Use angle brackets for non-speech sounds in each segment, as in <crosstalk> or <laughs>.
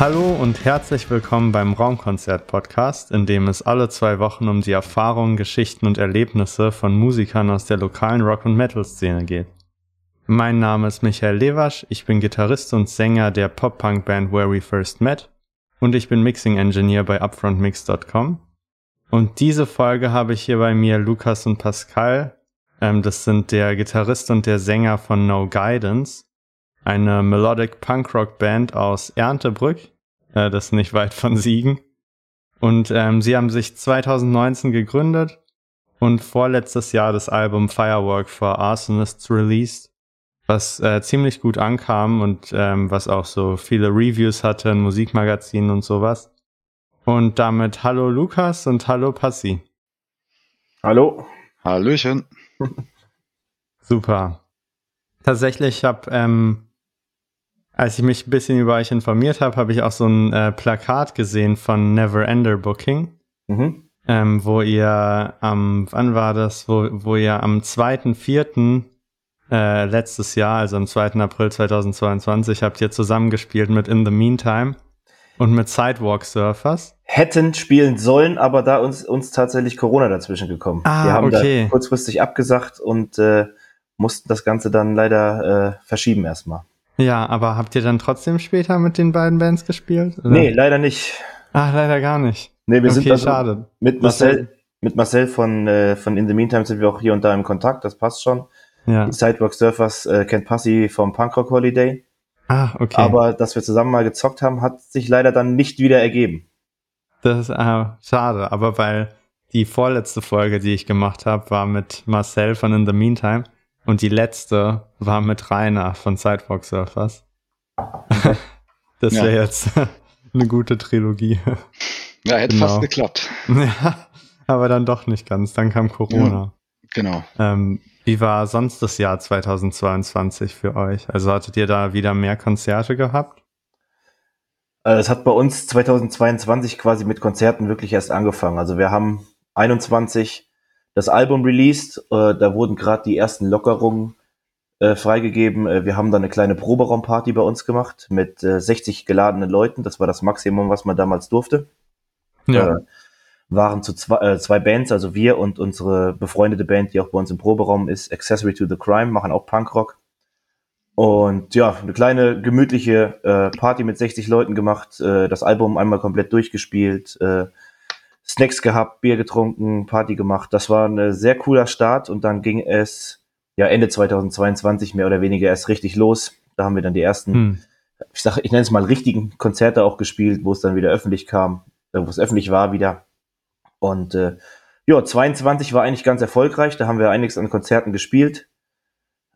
Hallo und herzlich willkommen beim Raumkonzert-Podcast, in dem es alle zwei Wochen um die Erfahrungen, Geschichten und Erlebnisse von Musikern aus der lokalen Rock- und Metal-Szene geht. Mein Name ist Michael Lewasch, ich bin Gitarrist und Sänger der Pop-Punk-Band Where We First Met und ich bin Mixing-Engineer bei upfrontmix.com. Und diese Folge habe ich hier bei mir Lukas und Pascal. Ähm, das sind der Gitarrist und der Sänger von No Guidance eine Melodic Punkrock Band aus Erntebrück, äh, das ist nicht weit von Siegen. Und ähm, sie haben sich 2019 gegründet und vorletztes Jahr das Album Firework for Arsonists released, was äh, ziemlich gut ankam und ähm, was auch so viele Reviews hatte in Musikmagazinen und sowas. Und damit hallo Lukas und hallo Passi. Hallo. Hallöchen. <laughs> Super. Tatsächlich habe ähm, als ich mich ein bisschen über euch informiert habe, habe ich auch so ein äh, Plakat gesehen von Never Ender Booking, mhm. ähm, wo ihr am, wann war das, wo, wo ihr am 2.4. Äh, letztes Jahr, also am 2. April 2022, habt ihr zusammengespielt mit In the Meantime und mit Sidewalk Surfers. Hätten spielen sollen, aber da uns, uns tatsächlich Corona dazwischen gekommen. Ah, Wir haben okay. da kurzfristig abgesagt und äh, mussten das Ganze dann leider äh, verschieben erstmal. Ja, aber habt ihr dann trotzdem später mit den beiden Bands gespielt? Oder? Nee, leider nicht. Ach, leider gar nicht. Nee, wir okay, sind also schade. mit Marcel, mit Marcel von, äh, von In the Meantime sind wir auch hier und da im Kontakt, das passt schon. Ja. Die Sidewalk Surfers äh, kennt Passi vom Punkrock Holiday. Ah, okay. Aber dass wir zusammen mal gezockt haben, hat sich leider dann nicht wieder ergeben. Das ist äh, schade, aber weil die vorletzte Folge, die ich gemacht habe, war mit Marcel von In the Meantime. Und die letzte war mit Rainer von Sidewalk Surfers. <laughs> das wäre ja. jetzt <laughs> eine gute Trilogie. Ja, hätte genau. fast geklappt. <laughs> Ja, aber dann doch nicht ganz. Dann kam Corona. Ja, genau. Ähm, wie war sonst das Jahr 2022 für euch? Also hattet ihr da wieder mehr Konzerte gehabt? Äh, es hat bei uns 2022 quasi mit Konzerten wirklich erst angefangen. Also wir haben 21 das Album released. Äh, da wurden gerade die ersten Lockerungen äh, freigegeben. Äh, wir haben dann eine kleine Proberaumparty bei uns gemacht mit äh, 60 geladenen Leuten. Das war das Maximum, was man damals durfte. Ja. Äh, waren zu zwei, äh, zwei Bands, also wir und unsere befreundete Band, die auch bei uns im Proberaum ist, Accessory to the Crime, machen auch Punkrock. Und ja, eine kleine gemütliche äh, Party mit 60 Leuten gemacht, äh, das Album einmal komplett durchgespielt, äh, Snacks gehabt, Bier getrunken, Party gemacht. Das war ein sehr cooler Start und dann ging es ja Ende 2022 mehr oder weniger erst richtig los. Da haben wir dann die ersten, hm. ich sage, ich nenne es mal richtigen Konzerte auch gespielt, wo es dann wieder öffentlich kam, äh, wo es öffentlich war wieder. Und äh, ja, 22 war eigentlich ganz erfolgreich. Da haben wir einiges an Konzerten gespielt,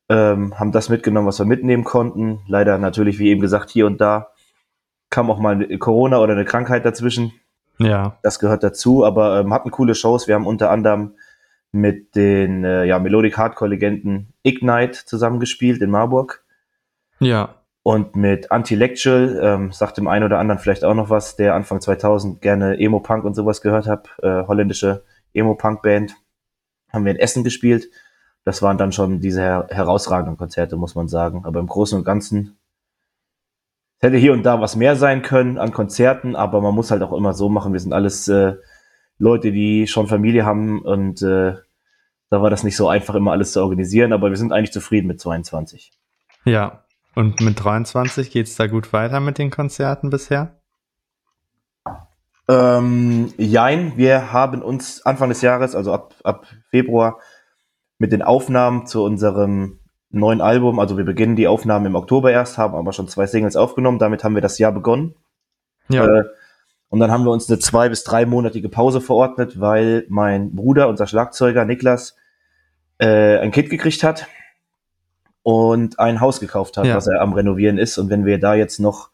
ähm, haben das mitgenommen, was wir mitnehmen konnten. Leider natürlich, wie eben gesagt, hier und da kam auch mal Corona oder eine Krankheit dazwischen. Ja. Das gehört dazu, aber ähm, hatten coole Shows. Wir haben unter anderem mit den äh, ja, Melodic Hardcore-Legenden Ignite zusammengespielt in Marburg. Ja. Und mit Anti-Lectual, ähm, sagt dem einen oder anderen vielleicht auch noch was, der Anfang 2000 gerne Emo-Punk und sowas gehört hat, äh, holländische Emo-Punk-Band, haben wir in Essen gespielt. Das waren dann schon diese her herausragenden Konzerte, muss man sagen. Aber im Großen und Ganzen hätte hier und da was mehr sein können an Konzerten, aber man muss halt auch immer so machen. Wir sind alles äh, Leute, die schon Familie haben und äh, da war das nicht so einfach, immer alles zu organisieren, aber wir sind eigentlich zufrieden mit 22. Ja, und mit 23 geht es da gut weiter mit den Konzerten bisher? Ähm, jein, wir haben uns Anfang des Jahres, also ab, ab Februar, mit den Aufnahmen zu unserem neuen Album. Also wir beginnen die Aufnahmen im Oktober erst, haben aber schon zwei Singles aufgenommen. Damit haben wir das Jahr begonnen. Ja. Äh, und dann haben wir uns eine zwei- bis dreimonatige Pause verordnet, weil mein Bruder, unser Schlagzeuger Niklas, äh, ein Kind gekriegt hat und ein Haus gekauft hat, ja. was er am Renovieren ist. Und wenn wir da jetzt noch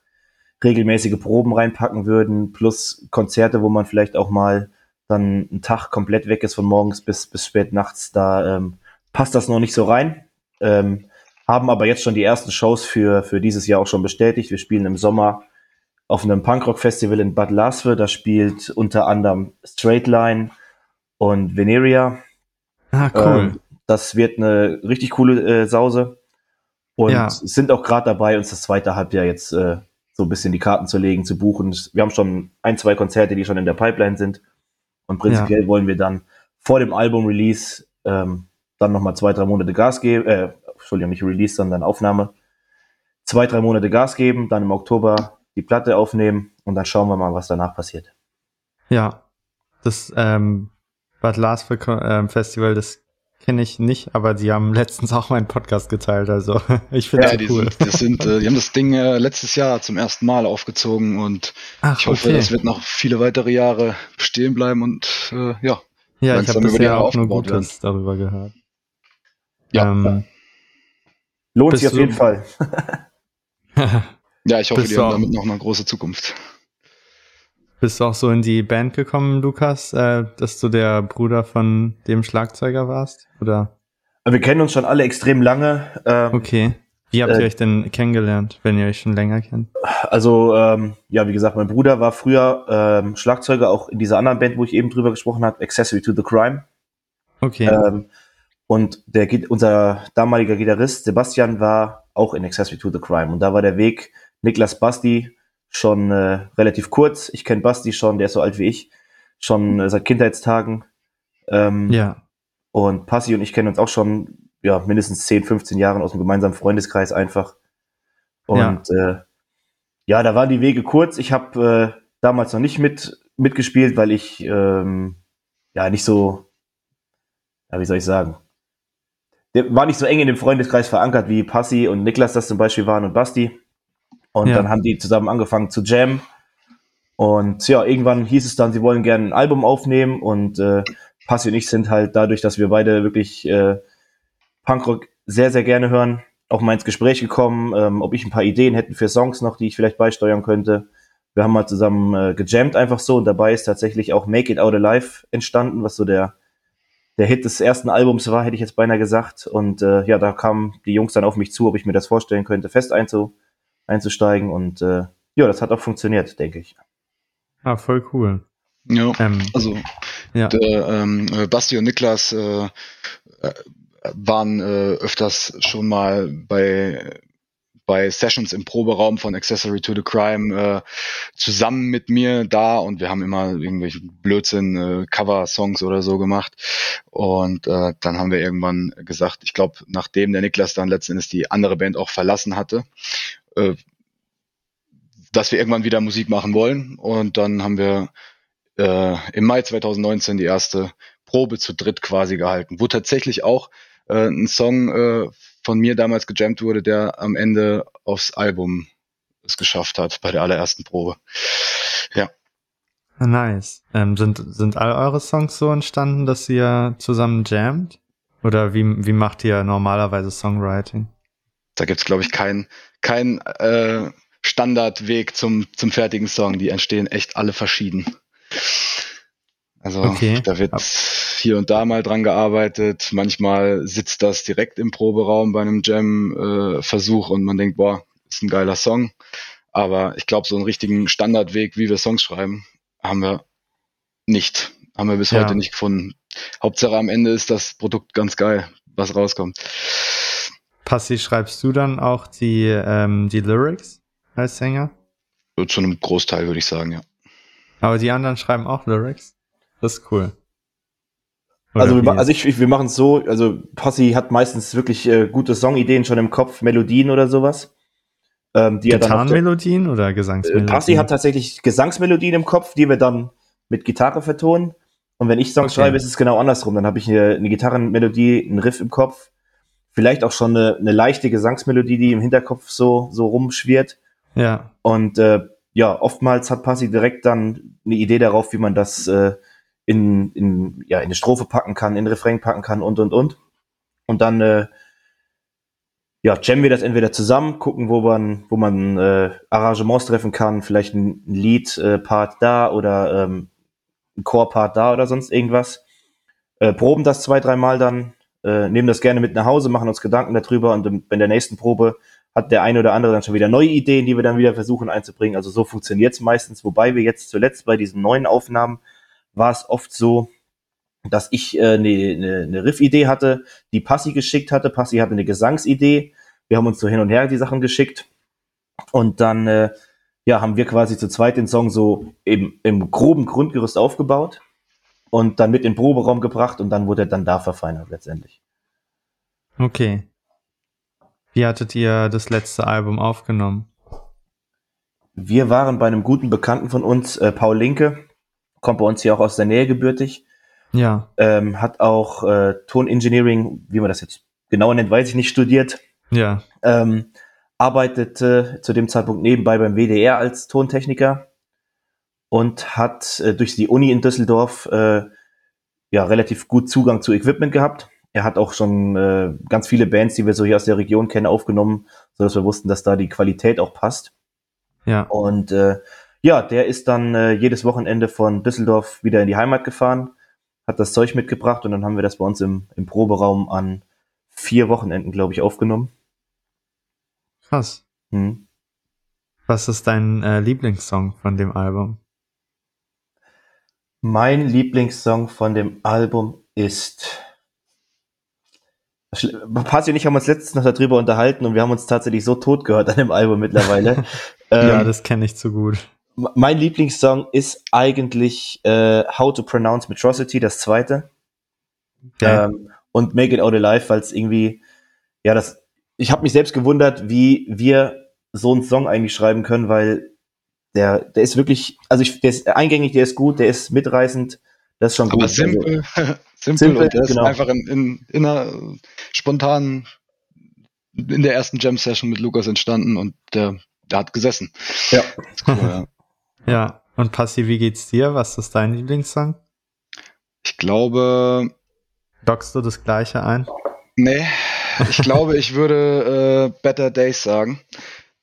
regelmäßige Proben reinpacken würden, plus Konzerte, wo man vielleicht auch mal dann einen Tag komplett weg ist von morgens bis, bis spät nachts, da ähm, passt das noch nicht so rein. Ähm, haben aber jetzt schon die ersten Shows für, für dieses Jahr auch schon bestätigt. Wir spielen im Sommer auf einem Punkrock-Festival in Bad Laswe. Da spielt unter anderem Straight Line und Veneria. Ah, cool. Ähm, das wird eine richtig coole äh, Sause. Und ja. sind auch gerade dabei, uns das zweite Halbjahr jetzt äh, so ein bisschen die Karten zu legen, zu buchen. Wir haben schon ein, zwei Konzerte, die schon in der Pipeline sind. Und prinzipiell ja. wollen wir dann vor dem Album-Release ähm, dann nochmal zwei, drei Monate Gas geben, äh, Entschuldigung, nicht Release, sondern Aufnahme. Zwei, drei Monate Gas geben, dann im Oktober die Platte aufnehmen und dann schauen wir mal, was danach passiert. Ja, das ähm, Bad Lars ähm, Festival, das kenne ich nicht, aber die haben <laughs> letztens auch meinen Podcast geteilt, also <laughs> ich finde ja, die cool. Sind, das sind, äh, die haben das Ding äh, letztes Jahr zum ersten Mal aufgezogen und Ach, ich hoffe, okay. das wird noch viele weitere Jahre stehen bleiben und äh, ja. Ja, ich habe bisher auch nur Gutes werden. darüber gehört. Ja. Ähm, Lohnt sich auf jeden Fall. <laughs> ja, ich hoffe, die haben damit noch eine große Zukunft. Bist du auch so in die Band gekommen, Lukas, äh, dass du der Bruder von dem Schlagzeuger warst? Oder? Wir kennen uns schon alle extrem lange. Ähm, okay. Wie habt ihr äh, euch denn kennengelernt, wenn ihr euch schon länger kennt? Also, ähm, ja, wie gesagt, mein Bruder war früher ähm, Schlagzeuger, auch in dieser anderen Band, wo ich eben drüber gesprochen habe, Accessory to the Crime. Okay. Ähm, und der, unser damaliger Gitarrist Sebastian war auch in Accessory to the Crime. Und da war der Weg Niklas Basti schon äh, relativ kurz. Ich kenne Basti schon, der ist so alt wie ich, schon äh, seit Kindheitstagen. Ähm, ja. Und Passi und ich kennen uns auch schon ja, mindestens 10, 15 Jahren aus dem gemeinsamen Freundeskreis einfach. Und ja, äh, ja da waren die Wege kurz. Ich habe äh, damals noch nicht mit mitgespielt, weil ich ähm, ja nicht so, ja, wie soll ich sagen, der war nicht so eng in dem Freundeskreis verankert, wie Passi und Niklas das zum Beispiel waren und Basti. Und ja. dann haben die zusammen angefangen zu jammen. Und ja, irgendwann hieß es dann, sie wollen gerne ein Album aufnehmen. Und äh, Passi und ich sind halt dadurch, dass wir beide wirklich äh, Punkrock sehr, sehr gerne hören, auch mal ins Gespräch gekommen, ähm, ob ich ein paar Ideen hätte für Songs noch, die ich vielleicht beisteuern könnte. Wir haben mal zusammen äh, gejammt einfach so und dabei ist tatsächlich auch Make It Out Alive entstanden, was so der, der Hit des ersten Albums war, hätte ich jetzt beinahe gesagt. Und äh, ja, da kamen die Jungs dann auf mich zu, ob ich mir das vorstellen könnte, fest einzu, einzusteigen. Und äh, ja, das hat auch funktioniert, denke ich. Ah, voll cool. Ja, ähm, also ja. Der, ähm, äh, Basti und Niklas äh, äh, waren äh, öfters schon mal bei bei Sessions im Proberaum von Accessory to the Crime äh, zusammen mit mir da und wir haben immer irgendwelche Blödsinn, äh, Cover-Songs oder so gemacht. Und äh, dann haben wir irgendwann gesagt, ich glaube, nachdem der Niklas dann letzten Endes die andere Band auch verlassen hatte, äh, dass wir irgendwann wieder Musik machen wollen. Und dann haben wir äh, im Mai 2019 die erste Probe zu dritt quasi gehalten, wo tatsächlich auch äh, ein Song äh, von mir damals gejammt wurde, der am Ende aufs Album es geschafft hat bei der allerersten Probe. Ja. Nice. Ähm, sind, sind all eure Songs so entstanden, dass ihr zusammen jammt? Oder wie, wie macht ihr normalerweise Songwriting? Da gibt's glaube ich, keinen kein, äh, Standardweg zum, zum fertigen Song. Die entstehen echt alle verschieden. Also okay. da wird hier und da mal dran gearbeitet. Manchmal sitzt das direkt im Proberaum bei einem Jam-Versuch äh, und man denkt, boah, ist ein geiler Song. Aber ich glaube, so einen richtigen Standardweg, wie wir Songs schreiben, haben wir nicht. Haben wir bis ja. heute nicht gefunden. Hauptsache am Ende ist das Produkt ganz geil, was rauskommt. Passi, schreibst du dann auch die, ähm, die Lyrics als Sänger? Zu einem Großteil, würde ich sagen, ja. Aber die anderen schreiben auch Lyrics? Das ist cool. also, wir, also ich, ich, wir machen es so, also Passi hat meistens wirklich äh, gute Songideen schon im Kopf, Melodien oder sowas. Ähm, die Gitarrenmelodien oder Gesangsmelodien? Äh, Passi hat tatsächlich Gesangsmelodien im Kopf, die wir dann mit Gitarre vertonen. Und wenn ich Songs okay. schreibe, ist es genau andersrum. Dann habe ich eine, eine Gitarrenmelodie, einen Riff im Kopf vielleicht auch schon eine, eine leichte Gesangsmelodie, die im Hinterkopf so, so rumschwirrt. Ja. Und äh, ja, oftmals hat Passi direkt dann eine Idee darauf, wie man das äh, in, in, ja, in eine Strophe packen kann, in Refrain packen kann und und und. Und dann äh, ja, jammen wir das entweder zusammen, gucken, wo man, wo man äh, Arrangements treffen kann, vielleicht ein Lead-Part da oder ähm, ein Core-Part da oder sonst irgendwas. Äh, proben das zwei, dreimal dann äh, nehmen das gerne mit nach Hause, machen uns Gedanken darüber und in der nächsten Probe hat der eine oder andere dann schon wieder neue Ideen, die wir dann wieder versuchen einzubringen. Also so funktioniert es meistens. Wobei wir jetzt zuletzt bei diesen neuen Aufnahmen war es oft so, dass ich eine äh, ne, ne, ne Riff-Idee hatte, die Passi geschickt hatte. Passi hatte eine Gesangsidee. Wir haben uns so hin und her die Sachen geschickt. Und dann äh, ja, haben wir quasi zu zweit den Song so eben im groben Grundgerüst aufgebaut und dann mit in den Proberaum gebracht und dann wurde er dann da verfeinert letztendlich. Okay. Wie hattet ihr das letzte Album aufgenommen? Wir waren bei einem guten Bekannten von uns, äh, Paul Linke, kommt bei uns hier auch aus der Nähe gebürtig. Ja. Ähm, hat auch äh, Tonengineering, wie man das jetzt genau nennt, weiß ich nicht, studiert. Ja. Ähm, arbeitete zu dem Zeitpunkt nebenbei beim WDR als Tontechniker und hat äh, durch die Uni in Düsseldorf äh, ja relativ gut Zugang zu Equipment gehabt. Er hat auch schon äh, ganz viele Bands, die wir so hier aus der Region kennen, aufgenommen, so dass wir wussten, dass da die Qualität auch passt. Ja. Und äh, ja, der ist dann äh, jedes Wochenende von Düsseldorf wieder in die Heimat gefahren, hat das Zeug mitgebracht und dann haben wir das bei uns im, im Proberaum an vier Wochenenden, glaube ich, aufgenommen. Krass. Hm. Was ist dein äh, Lieblingssong von dem Album? Mein Lieblingssong von dem Album ist. Passi und ich haben uns letztens noch darüber unterhalten und wir haben uns tatsächlich so tot gehört an dem Album mittlerweile. <laughs> ja, ähm, das kenne ich zu gut. Mein Lieblingssong ist eigentlich äh, How to Pronounce Metrocity, das zweite. Okay. Ähm, und Make It Out Alive, weil es irgendwie, ja, das, ich habe mich selbst gewundert, wie wir so einen Song eigentlich schreiben können, weil der, der ist wirklich, also ich, der ist eingängig, der ist gut, der ist mitreißend, das ist schon Aber gut. simpel, also, simpel, <laughs> simpel und der genau. ist einfach in, in, in einer spontanen, in der ersten Jam-Session mit Lukas entstanden und der, der hat gesessen. Ja. Cool, ja. Ja, und Passi, wie geht's dir? Was ist dein Lieblingssong? Ich glaube. Dockst du das gleiche ein? Nee, ich glaube, ich würde äh, Better Days sagen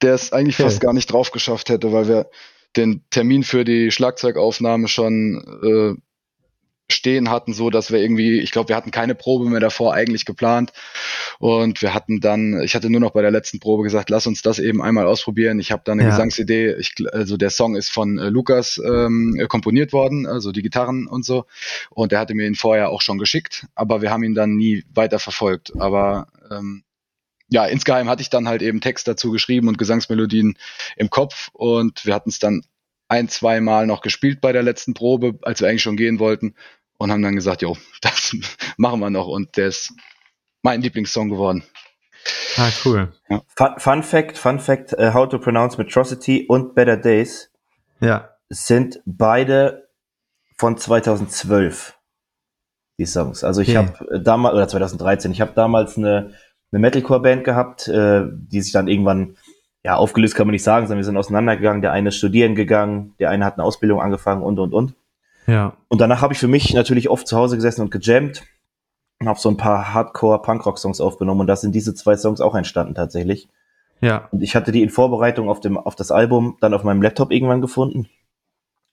der es eigentlich okay. fast gar nicht drauf geschafft hätte, weil wir den Termin für die Schlagzeugaufnahme schon äh, stehen hatten, so dass wir irgendwie, ich glaube, wir hatten keine Probe mehr davor eigentlich geplant und wir hatten dann, ich hatte nur noch bei der letzten Probe gesagt, lass uns das eben einmal ausprobieren. Ich habe da eine ja. Gesangsidee, ich, also der Song ist von äh, Lukas ähm, komponiert worden, also die Gitarren und so und er hatte mir ihn vorher auch schon geschickt, aber wir haben ihn dann nie weiter verfolgt. Aber ähm, ja, insgeheim hatte ich dann halt eben Text dazu geschrieben und Gesangsmelodien im Kopf und wir hatten es dann ein, zwei Mal noch gespielt bei der letzten Probe, als wir eigentlich schon gehen wollten und haben dann gesagt, jo, <laughs> das machen wir noch und der ist mein Lieblingssong geworden. Ah, cool. Ja. Fun, Fun, Fact, Fun Fact, uh, How to Pronounce Metrocity und Better Days ja. sind beide von 2012, die Songs. Also ich okay. habe damals, oder 2013, ich habe damals eine eine Metalcore-Band gehabt, äh, die sich dann irgendwann, ja, aufgelöst kann man nicht sagen, sondern wir sind auseinandergegangen. Der eine ist studieren gegangen, der eine hat eine Ausbildung angefangen und, und, und. Ja. Und danach habe ich für mich natürlich oft zu Hause gesessen und gejammt und habe so ein paar Hardcore-Punkrock-Songs aufgenommen und da sind diese zwei Songs auch entstanden tatsächlich. Ja. Und ich hatte die in Vorbereitung auf, dem, auf das Album dann auf meinem Laptop irgendwann gefunden.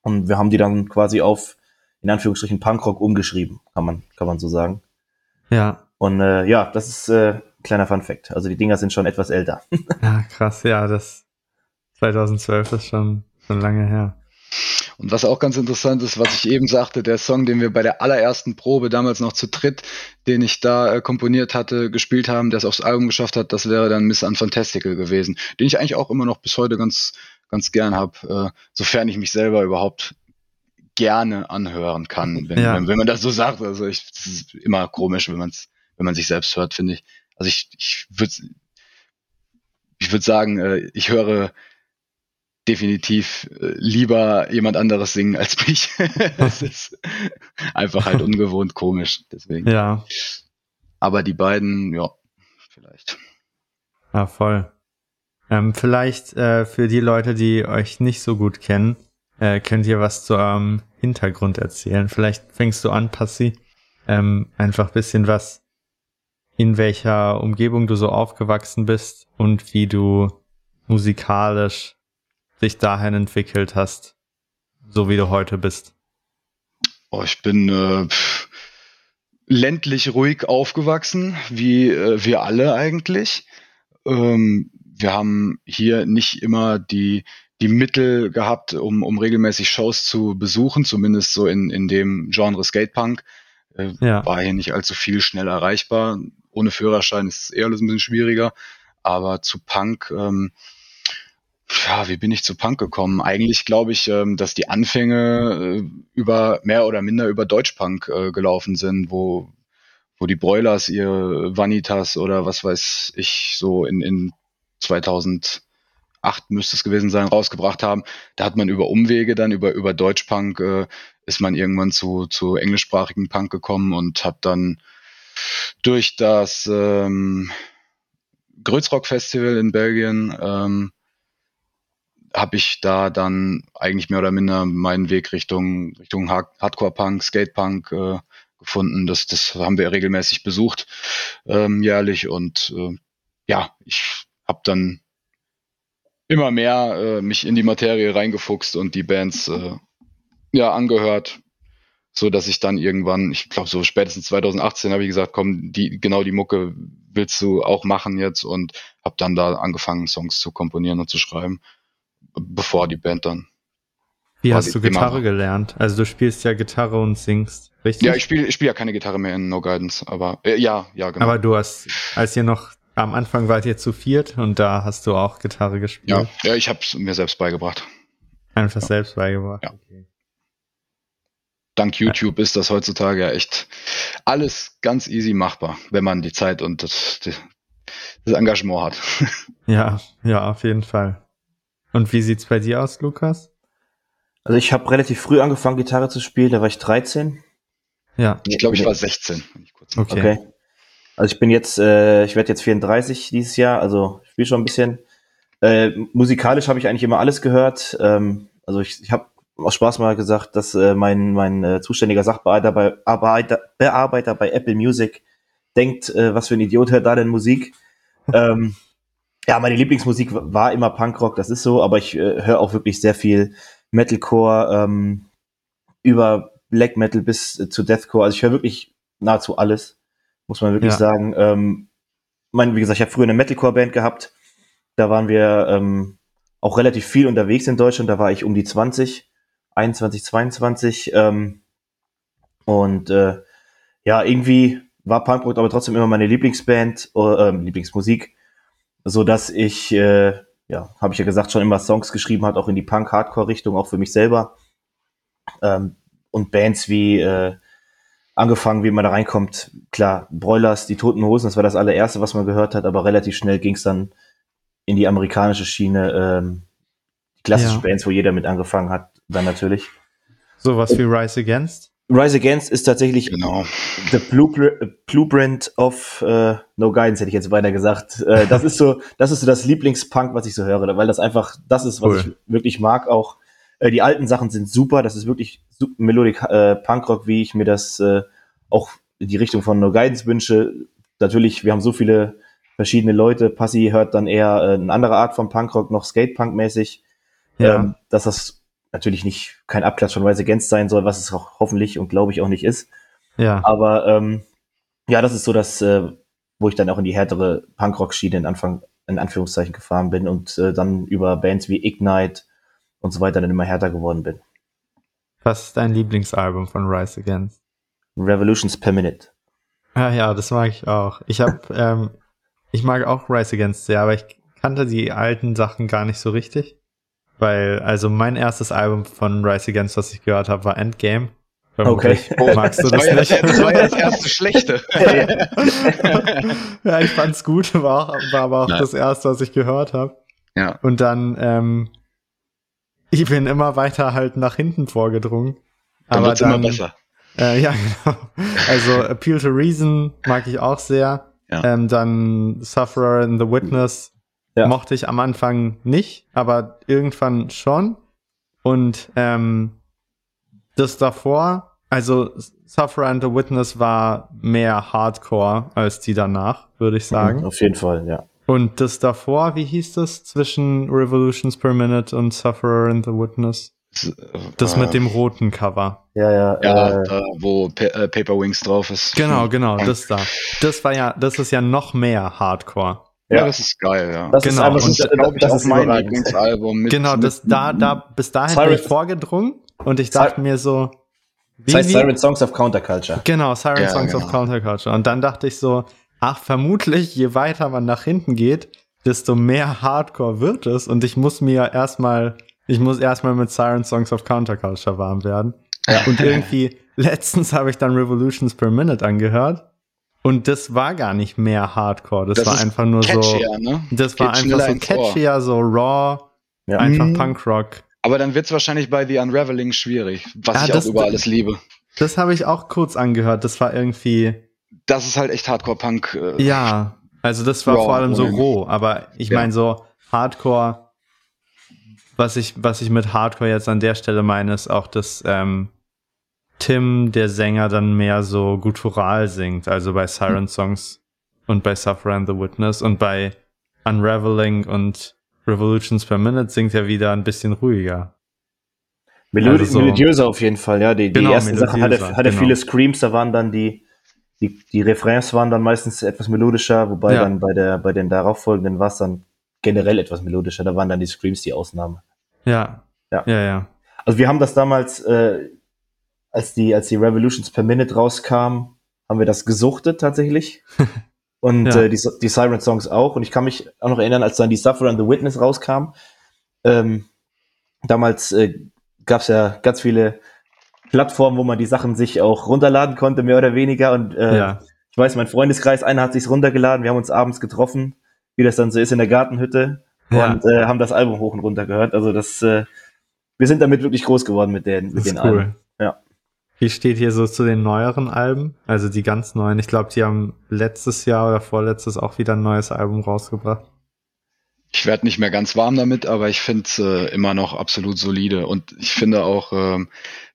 Und wir haben die dann quasi auf, in Anführungsstrichen, Punkrock umgeschrieben, kann man, kann man so sagen. Ja. Und äh, ja, das ist äh, kleiner Fun Fact. Also die Dinger sind schon etwas älter. <laughs> ja, krass, ja, das 2012 ist schon, schon lange her. Und was auch ganz interessant ist, was ich eben sagte, der Song, den wir bei der allerersten Probe damals noch zu dritt, den ich da äh, komponiert hatte, gespielt haben, der es aufs Album geschafft hat, das wäre dann Miss Unfantastical gewesen, den ich eigentlich auch immer noch bis heute ganz, ganz gern habe, äh, sofern ich mich selber überhaupt gerne anhören kann, wenn, ja. wenn, wenn, man das so sagt. Also ich, es ist immer komisch, wenn man es, wenn man sich selbst hört, finde ich. Also ich, ich würde ich würde sagen, äh, ich höre definitiv äh, lieber jemand anderes singen als <laughs> mich. das ist einfach halt ungewohnt komisch. Deswegen. Ja. Aber die beiden, ja, vielleicht. Ja, voll. Ähm, vielleicht äh, für die Leute, die euch nicht so gut kennen, äh, könnt ihr was zu eurem Hintergrund erzählen. Vielleicht fängst du an, Passi. Ähm, einfach bisschen was in welcher Umgebung du so aufgewachsen bist und wie du musikalisch dich dahin entwickelt hast, so wie du heute bist. Oh, ich bin äh, ländlich ruhig aufgewachsen, wie äh, wir alle eigentlich. Ähm, wir haben hier nicht immer die, die Mittel gehabt, um, um regelmäßig Shows zu besuchen, zumindest so in, in dem Genre Skatepunk. Äh, ja. War hier nicht allzu viel schnell erreichbar ohne Führerschein ist es eher ein bisschen schwieriger. Aber zu Punk, ähm, ja, wie bin ich zu Punk gekommen? Eigentlich glaube ich, ähm, dass die Anfänge äh, über mehr oder minder über Deutschpunk äh, gelaufen sind, wo, wo die Broilers ihre Vanitas oder was weiß ich so in, in 2008 müsste es gewesen sein, rausgebracht haben. Da hat man über Umwege dann über, über Deutschpunk äh, ist man irgendwann zu, zu englischsprachigen Punk gekommen und hat dann durch das ähm, Grötzrock Festival in Belgien ähm, habe ich da dann eigentlich mehr oder minder meinen Weg Richtung Richtung Hardcore-Punk, Skate-Punk äh, gefunden. Das, das haben wir regelmäßig besucht ähm, jährlich und äh, ja, ich habe dann immer mehr äh, mich in die Materie reingefuchst und die Bands äh, ja angehört, so dass ich dann irgendwann, ich glaube so spätestens 2018 habe ich gesagt, komm, die genau die Mucke willst du auch machen jetzt und habe dann da angefangen Songs zu komponieren und zu schreiben bevor die Band dann. Wie hast du Gitarre immer. gelernt? Also du spielst ja Gitarre und singst, richtig? Ja, ich spiele ich spiel ja keine Gitarre mehr in No Guidance, aber äh, ja, ja, genau. Aber du hast, als ihr noch am Anfang wart ihr zu viert und da hast du auch Gitarre gespielt. Ja, ja ich habe es mir selbst beigebracht. Einfach ja. selbst beigebracht. Ja. Okay. Dank YouTube ist das heutzutage ja echt alles ganz easy machbar, wenn man die Zeit und das, das Engagement hat. <laughs> Ja, ja, auf jeden Fall. Und wie sieht's bei dir aus, Lukas? Also ich habe relativ früh angefangen, Gitarre zu spielen, da war ich 13. Ja. Ich glaube, ich war 16. okay. okay. Also ich bin jetzt, äh, ich werde jetzt 34 dieses Jahr, also ich spiele schon ein bisschen. Äh, musikalisch habe ich eigentlich immer alles gehört. Ähm, also ich, ich habe aus Spaß mal gesagt, dass äh, mein, mein äh, zuständiger Sachbearbeiter bei, Arbeiter, Bearbeiter bei Apple Music denkt, äh, was für ein Idiot hört da denn Musik? <laughs> ähm, ja, meine Lieblingsmusik war immer Punkrock, das ist so, aber ich äh, höre auch wirklich sehr viel Metalcore, ähm, über Black Metal bis äh, zu Deathcore. Also ich höre wirklich nahezu alles, muss man wirklich ja. sagen. Ähm, mein, wie gesagt, ich habe früher eine Metalcore-Band gehabt. Da waren wir ähm, auch relativ viel unterwegs in Deutschland. Da war ich um die 20, 21, 22. Ähm, und äh, ja, irgendwie war Punkrock aber trotzdem immer meine Lieblingsband, äh, Lieblingsmusik so dass ich, äh, ja, habe ich ja gesagt, schon immer Songs geschrieben hat, auch in die Punk-Hardcore-Richtung, auch für mich selber. Ähm, und Bands wie äh, angefangen, wie man da reinkommt, klar, Broilers, die Toten Hosen, das war das allererste, was man gehört hat, aber relativ schnell ging es dann in die amerikanische Schiene, ähm, die klassischen ja. Bands, wo jeder mit angefangen hat, dann natürlich. Sowas wie Rise Against? Rise Against ist tatsächlich genau. the blueprint of uh, No Guidance, hätte ich jetzt weiter gesagt. Uh, das ist so, das ist so das Lieblingspunk, was ich so höre, weil das einfach das ist, was cool. ich wirklich mag. Auch uh, die alten Sachen sind super. Das ist wirklich Melodic Punkrock, wie ich mir das auch in die Richtung von No Guidance wünsche. Natürlich, wir haben so viele verschiedene Leute. Passy hört dann eher eine andere Art von Punkrock, noch Skatepunk-mäßig. Ja. Ähm, dass das natürlich nicht kein Abklatsch von Rise Against sein soll, was es auch hoffentlich und glaube ich auch nicht ist. Ja. Aber ähm, ja, das ist so das, äh, wo ich dann auch in die härtere Punkrock-Schiene in Anfang, in Anführungszeichen gefahren bin und äh, dann über Bands wie Ignite und so weiter dann immer härter geworden bin. Was ist dein Lieblingsalbum von Rise Against? Revolutions per Minute. Ja, ja, das mag ich auch. Ich habe, <laughs> ähm, ich mag auch Rise Against sehr, aber ich kannte die alten Sachen gar nicht so richtig. Weil, also mein erstes Album von Rise Against, was ich gehört habe, war Endgame. Okay. Oh, magst du das, das nicht? Ja, das war ja das erste Schlechte. <laughs> ja, ich fand's gut, war, auch, war aber auch Nein. das erste, was ich gehört habe. Ja. Und dann, ähm, ich bin immer weiter halt nach hinten vorgedrungen. Dann aber dann, immer besser. Äh, ja, <laughs> genau. Also Appeal to Reason mag ich auch sehr. Ja. Ähm, dann Sufferer in the Witness ja. Mochte ich am Anfang nicht, aber irgendwann schon. Und ähm, das davor, also Sufferer and the Witness war mehr Hardcore als die danach, würde ich sagen. Mhm, auf jeden Fall, ja. Und das davor, wie hieß das zwischen Revolutions per Minute und Sufferer and the Witness? Das mit dem roten Cover. Ja, ja. Ja, äh, da, wo pa äh, Paper Wings drauf ist. Genau, genau, das da. Das war ja, das ist ja noch mehr Hardcore. Ja, das ist geil, ja. Das genau. ist einfach, das, ist, das, das ist mein Lieblingsalbum. Mit, genau, das, mit, da, da, bis dahin Siren, bin ich vorgedrungen und ich dachte mir so, wie, das heißt Siren Songs of Counterculture. Genau, Siren ja, Songs genau. of Counterculture. Und dann dachte ich so, ach, vermutlich, je weiter man nach hinten geht, desto mehr Hardcore wird es und ich muss mir erstmal, ich muss erstmal mit Siren Songs of Counterculture warm werden. Ja. Und irgendwie, letztens habe ich dann Revolutions per Minute angehört und das war gar nicht mehr Hardcore. Das, das war einfach nur so. Ne? Das war Geht einfach so catchier, so raw, ja. einfach mhm. Punkrock. Aber dann wird es wahrscheinlich bei The Unraveling schwierig, was ja, ich das, auch über alles liebe. Das habe ich auch kurz angehört. Das war irgendwie. Das ist halt echt Hardcore-Punk. Äh, ja, also das war raw, vor allem so roh. Aber ich ja. meine so Hardcore. Was ich, was ich mit Hardcore jetzt an der Stelle meine, ist auch das ähm, Tim, der Sänger, dann mehr so guttural singt, also bei Siren Songs und bei Suffer and the Witness und bei Unraveling und Revolutions per Minute singt er wieder ein bisschen ruhiger. Melod also so, melodiöser auf jeden Fall, ja. Die, die genau, ersten Sachen hatte, hatte genau. viele Screams, da waren dann die, die, die Refrains waren dann meistens etwas melodischer, wobei ja. dann bei der, bei den darauffolgenden war es dann generell etwas melodischer, da waren dann die Screams die Ausnahme. Ja. Ja, ja. ja. Also wir haben das damals, äh, als die, als die Revolutions per Minute rauskam, haben wir das gesuchtet tatsächlich. <laughs> Und ja. äh, die, die Siren-Songs auch. Und ich kann mich auch noch erinnern, als dann die Sufferer and the Witness rauskam. Ähm, damals äh, gab es ja ganz viele Plattformen, wo man die Sachen sich auch runterladen konnte, mehr oder weniger. Und äh, ja. ich weiß, mein Freundeskreis, einer hat sich's runtergeladen, wir haben uns abends getroffen, wie das dann so ist in der Gartenhütte ja. und äh, haben das Album hoch und runter gehört. Also das, äh, wir sind damit wirklich groß geworden mit den, mit den cool. Alben. Wie steht hier so zu den neueren Alben? Also die ganz neuen. Ich glaube, die haben letztes Jahr oder vorletztes auch wieder ein neues Album rausgebracht. Ich werde nicht mehr ganz warm damit, aber ich finde es äh, immer noch absolut solide. Und ich finde auch, ähm,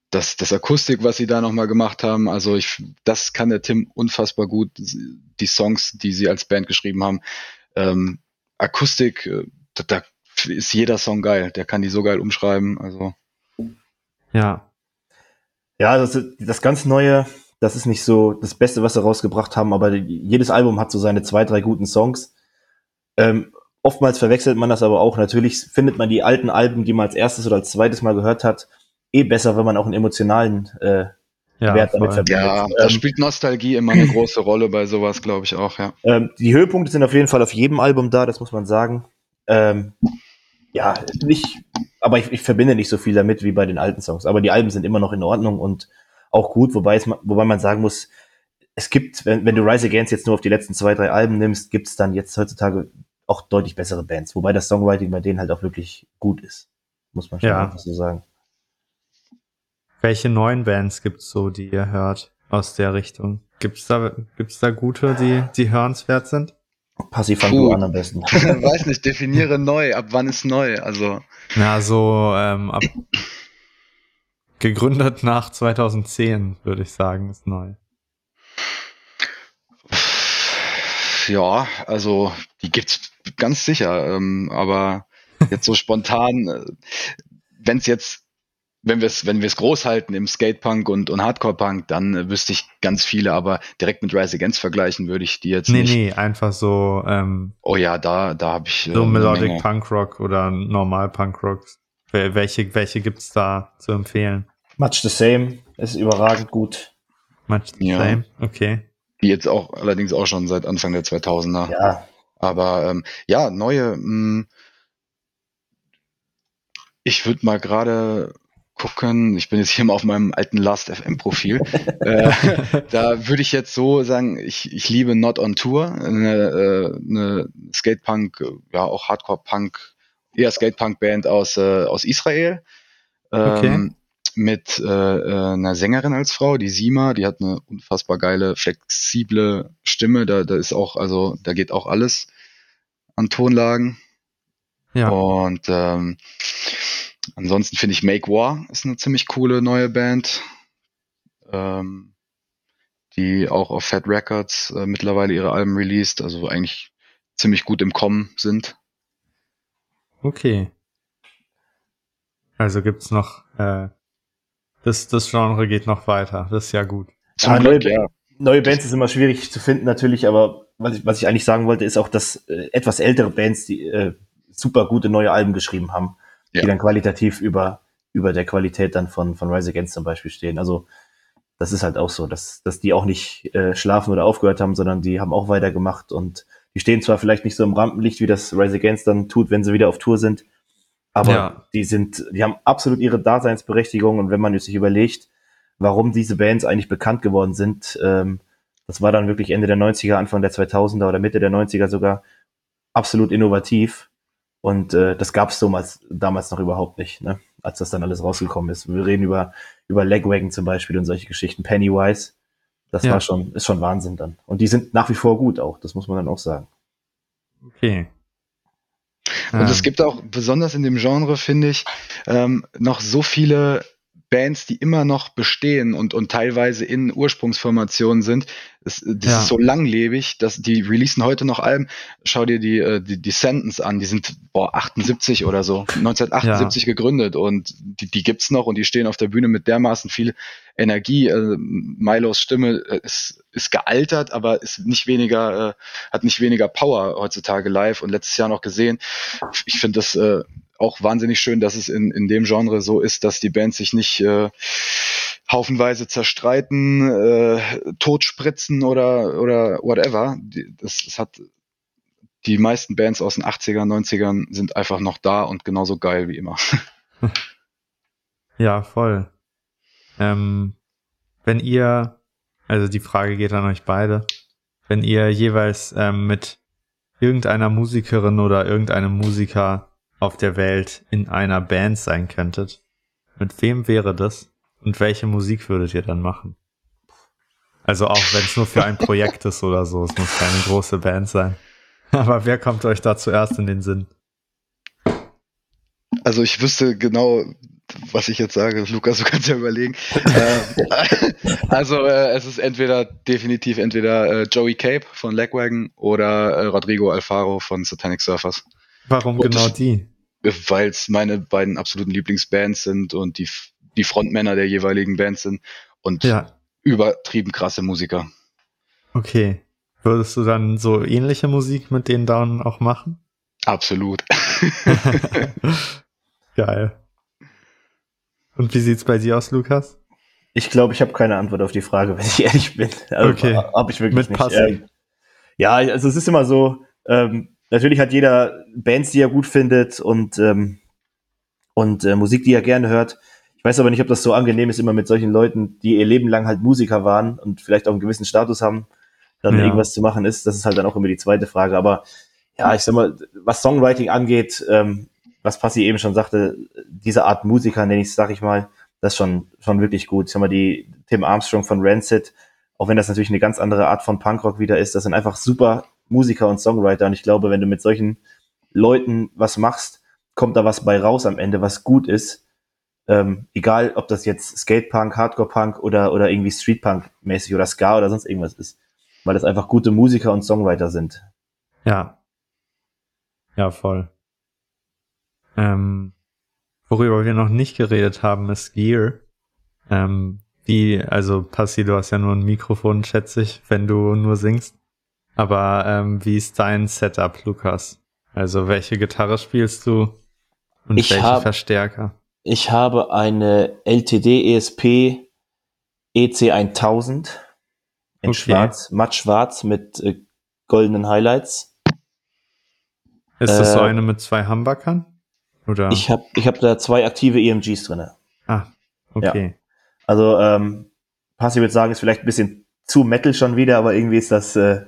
dass das Akustik, was sie da nochmal gemacht haben, also ich, das kann der Tim unfassbar gut. Die Songs, die sie als Band geschrieben haben, ähm, Akustik, äh, da, da ist jeder Song geil. Der kann die so geil umschreiben. Also ja, ja, das, das ganz Neue, das ist nicht so das Beste, was sie rausgebracht haben, aber jedes Album hat so seine zwei, drei guten Songs. Ähm, oftmals verwechselt man das aber auch. Natürlich findet man die alten Alben, die man als erstes oder als zweites Mal gehört hat, eh besser, wenn man auch einen emotionalen äh, ja, Wert damit verbindet. Ja, da ähm, spielt Nostalgie immer eine große Rolle bei sowas, glaube ich auch, ja. Ähm, die Höhepunkte sind auf jeden Fall auf jedem Album da, das muss man sagen. Ähm, ja, nicht, aber ich, ich verbinde nicht so viel damit wie bei den alten Songs. Aber die Alben sind immer noch in Ordnung und auch gut, wobei es, wobei man sagen muss, es gibt, wenn, wenn du Rise Against jetzt nur auf die letzten zwei, drei Alben nimmst, gibt es dann jetzt heutzutage auch deutlich bessere Bands, wobei das Songwriting bei denen halt auch wirklich gut ist. Muss man schon ja. einfach so sagen. Welche neuen Bands gibt's so, die ihr hört aus der Richtung? Gibt's da, gibt's da gute, die, die hörenswert sind? Passiv fang du an am besten. <laughs> Weiß nicht, definiere neu. Ab wann ist neu? Also. Ja, so ähm, ab gegründet nach 2010, würde ich sagen, ist neu. Ja, also die gibt's ganz sicher, ähm, aber jetzt so spontan, äh, wenn es jetzt wenn wir es wenn wir es groß halten im Skatepunk und, und Hardcore-Punk, dann äh, wüsste ich ganz viele, aber direkt mit Rise Against vergleichen würde ich die jetzt nee, nicht. Nee, nee, einfach so. Ähm, oh ja, da, da habe ich. Äh, so Melodic Punk Rock oder normal Punk Rock. Welche, welche gibt's da zu empfehlen? Much the Same ist überragend gut. Much the ja. Same, okay. Die jetzt auch allerdings auch schon seit Anfang der 2000er. Ja. Aber ähm, ja, neue. Mh, hm, ich würde mal gerade gucken. Ich bin jetzt hier mal auf meinem alten Last FM Profil. äh, <laughs> da würde ich jetzt so sagen, ich, ich liebe Not on Tour, eine, äh, eine Skatepunk, ja auch Hardcore Punk, eher Skatepunk Band aus äh, aus Israel. Ähm, okay. Mit äh, äh, einer Sängerin als Frau, die Sima, die hat eine unfassbar geile, flexible Stimme. Da, da ist auch, also da geht auch alles an Tonlagen. Ja. Und ähm, Ansonsten finde ich Make War ist eine ziemlich coole neue Band, ähm, die auch auf Fat Records äh, mittlerweile ihre Alben released, also eigentlich ziemlich gut im Kommen sind. Okay. Also gibt's noch, äh, das, das Genre geht noch weiter. Das ist ja gut. Ah, Glück, neue, ja. neue Bands ist immer schwierig zu finden natürlich, aber was ich, was ich eigentlich sagen wollte, ist auch, dass äh, etwas ältere Bands, die äh, super gute neue Alben geschrieben haben ja. die dann qualitativ über, über der Qualität dann von, von Rise Against zum Beispiel stehen. Also das ist halt auch so, dass, dass die auch nicht äh, schlafen oder aufgehört haben, sondern die haben auch weitergemacht und Die stehen zwar vielleicht nicht so im Rampenlicht, wie das Rise Against dann tut, wenn sie wieder auf Tour sind, aber ja. die sind, die haben absolut ihre Daseinsberechtigung und wenn man sich überlegt, warum diese Bands eigentlich bekannt geworden sind, ähm, das war dann wirklich Ende der 90er, Anfang der 2000er oder Mitte der 90er sogar absolut innovativ und äh, das gab es damals, damals noch überhaupt nicht, ne? als das dann alles rausgekommen ist. Wir reden über, über Legwagon zum Beispiel und solche Geschichten, Pennywise. Das ja. war schon, ist schon Wahnsinn dann. Und die sind nach wie vor gut auch, das muss man dann auch sagen. Okay. Und ähm. es gibt auch, besonders in dem Genre, finde ich, ähm, noch so viele Bands, die immer noch bestehen und, und teilweise in Ursprungsformationen sind. Das, das ja. ist so langlebig, dass die releasen heute noch Alben. Schau dir die, äh, die, die Sentence an, die sind boah, 78 oder so, 1978 ja. gegründet und die, die gibt's noch und die stehen auf der Bühne mit dermaßen viel Energie. Also Milos Stimme äh, ist, ist gealtert, aber ist nicht weniger, äh, hat nicht weniger Power heutzutage live und letztes Jahr noch gesehen. Ich finde das äh, auch wahnsinnig schön, dass es in, in dem Genre so ist, dass die Bands sich nicht äh, haufenweise zerstreiten, äh, totspritzen oder, oder whatever. Das, das hat die meisten Bands aus den 80ern, 90ern sind einfach noch da und genauso geil wie immer. <laughs> Ja, voll. Ähm, wenn ihr, also die Frage geht an euch beide, wenn ihr jeweils ähm, mit irgendeiner Musikerin oder irgendeinem Musiker auf der Welt in einer Band sein könntet, mit wem wäre das und welche Musik würdet ihr dann machen? Also auch wenn es nur für ein Projekt ist oder so, es muss keine große Band sein. <laughs> Aber wer kommt euch da zuerst in den Sinn? Also ich wüsste genau, was ich jetzt sage. Lukas, du kannst ja überlegen. <laughs> äh, also äh, es ist entweder definitiv entweder äh, Joey Cape von Legwagon oder äh, Rodrigo Alfaro von Satanic Surfers. Warum und genau die? Weil es meine beiden absoluten Lieblingsbands sind und die, die Frontmänner der jeweiligen Bands sind und ja. übertrieben krasse Musiker. Okay. Würdest du dann so ähnliche Musik mit denen dann auch machen? Absolut. <laughs> Geil. Und wie sieht's bei dir aus, Lukas? Ich glaube, ich habe keine Antwort auf die Frage, wenn ich ehrlich bin. Also, okay. Habe ich wirklich Mit nicht. Ähm, ja, also es ist immer so, ähm, natürlich hat jeder Bands, die er gut findet und, ähm, und äh, Musik, die er gerne hört. Ich weiß aber nicht, ob das so angenehm ist, immer mit solchen Leuten, die ihr Leben lang halt Musiker waren und vielleicht auch einen gewissen Status haben, dann ja. irgendwas zu machen ist. Das ist halt dann auch immer die zweite Frage. Aber ja, ich sag mal, was Songwriting angeht, ähm, was Passi eben schon sagte, diese Art Musiker, nenne ich es, sag ich mal, das ist schon, schon wirklich gut. Ich sag mal, die Tim Armstrong von Rancid, auch wenn das natürlich eine ganz andere Art von Punkrock wieder ist, das sind einfach super Musiker und Songwriter. Und ich glaube, wenn du mit solchen Leuten was machst, kommt da was bei raus am Ende, was gut ist. Ähm, egal, ob das jetzt Skatepunk, Hardcore-Punk oder, oder irgendwie Streetpunk-mäßig oder Ska oder sonst irgendwas ist. Weil das einfach gute Musiker und Songwriter sind. Ja. Ja, voll. Ähm, worüber wir noch nicht geredet haben, ist Gear. Ähm, wie, also Passi, du hast ja nur ein Mikrofon, schätze ich, wenn du nur singst. Aber ähm, wie ist dein Setup, Lukas? Also welche Gitarre spielst du und ich welche hab, Verstärker? Ich habe eine LTD ESP EC1000 in okay. schwarz, matt schwarz mit äh, goldenen Highlights. Ist das äh, so eine mit zwei Humbuckern? Oder? Ich habe ich hab da zwei aktive EMGs drin. Ah, okay. Ja. Also, ähm, Passi würde sagen, ist vielleicht ein bisschen zu Metal schon wieder, aber irgendwie ist das äh,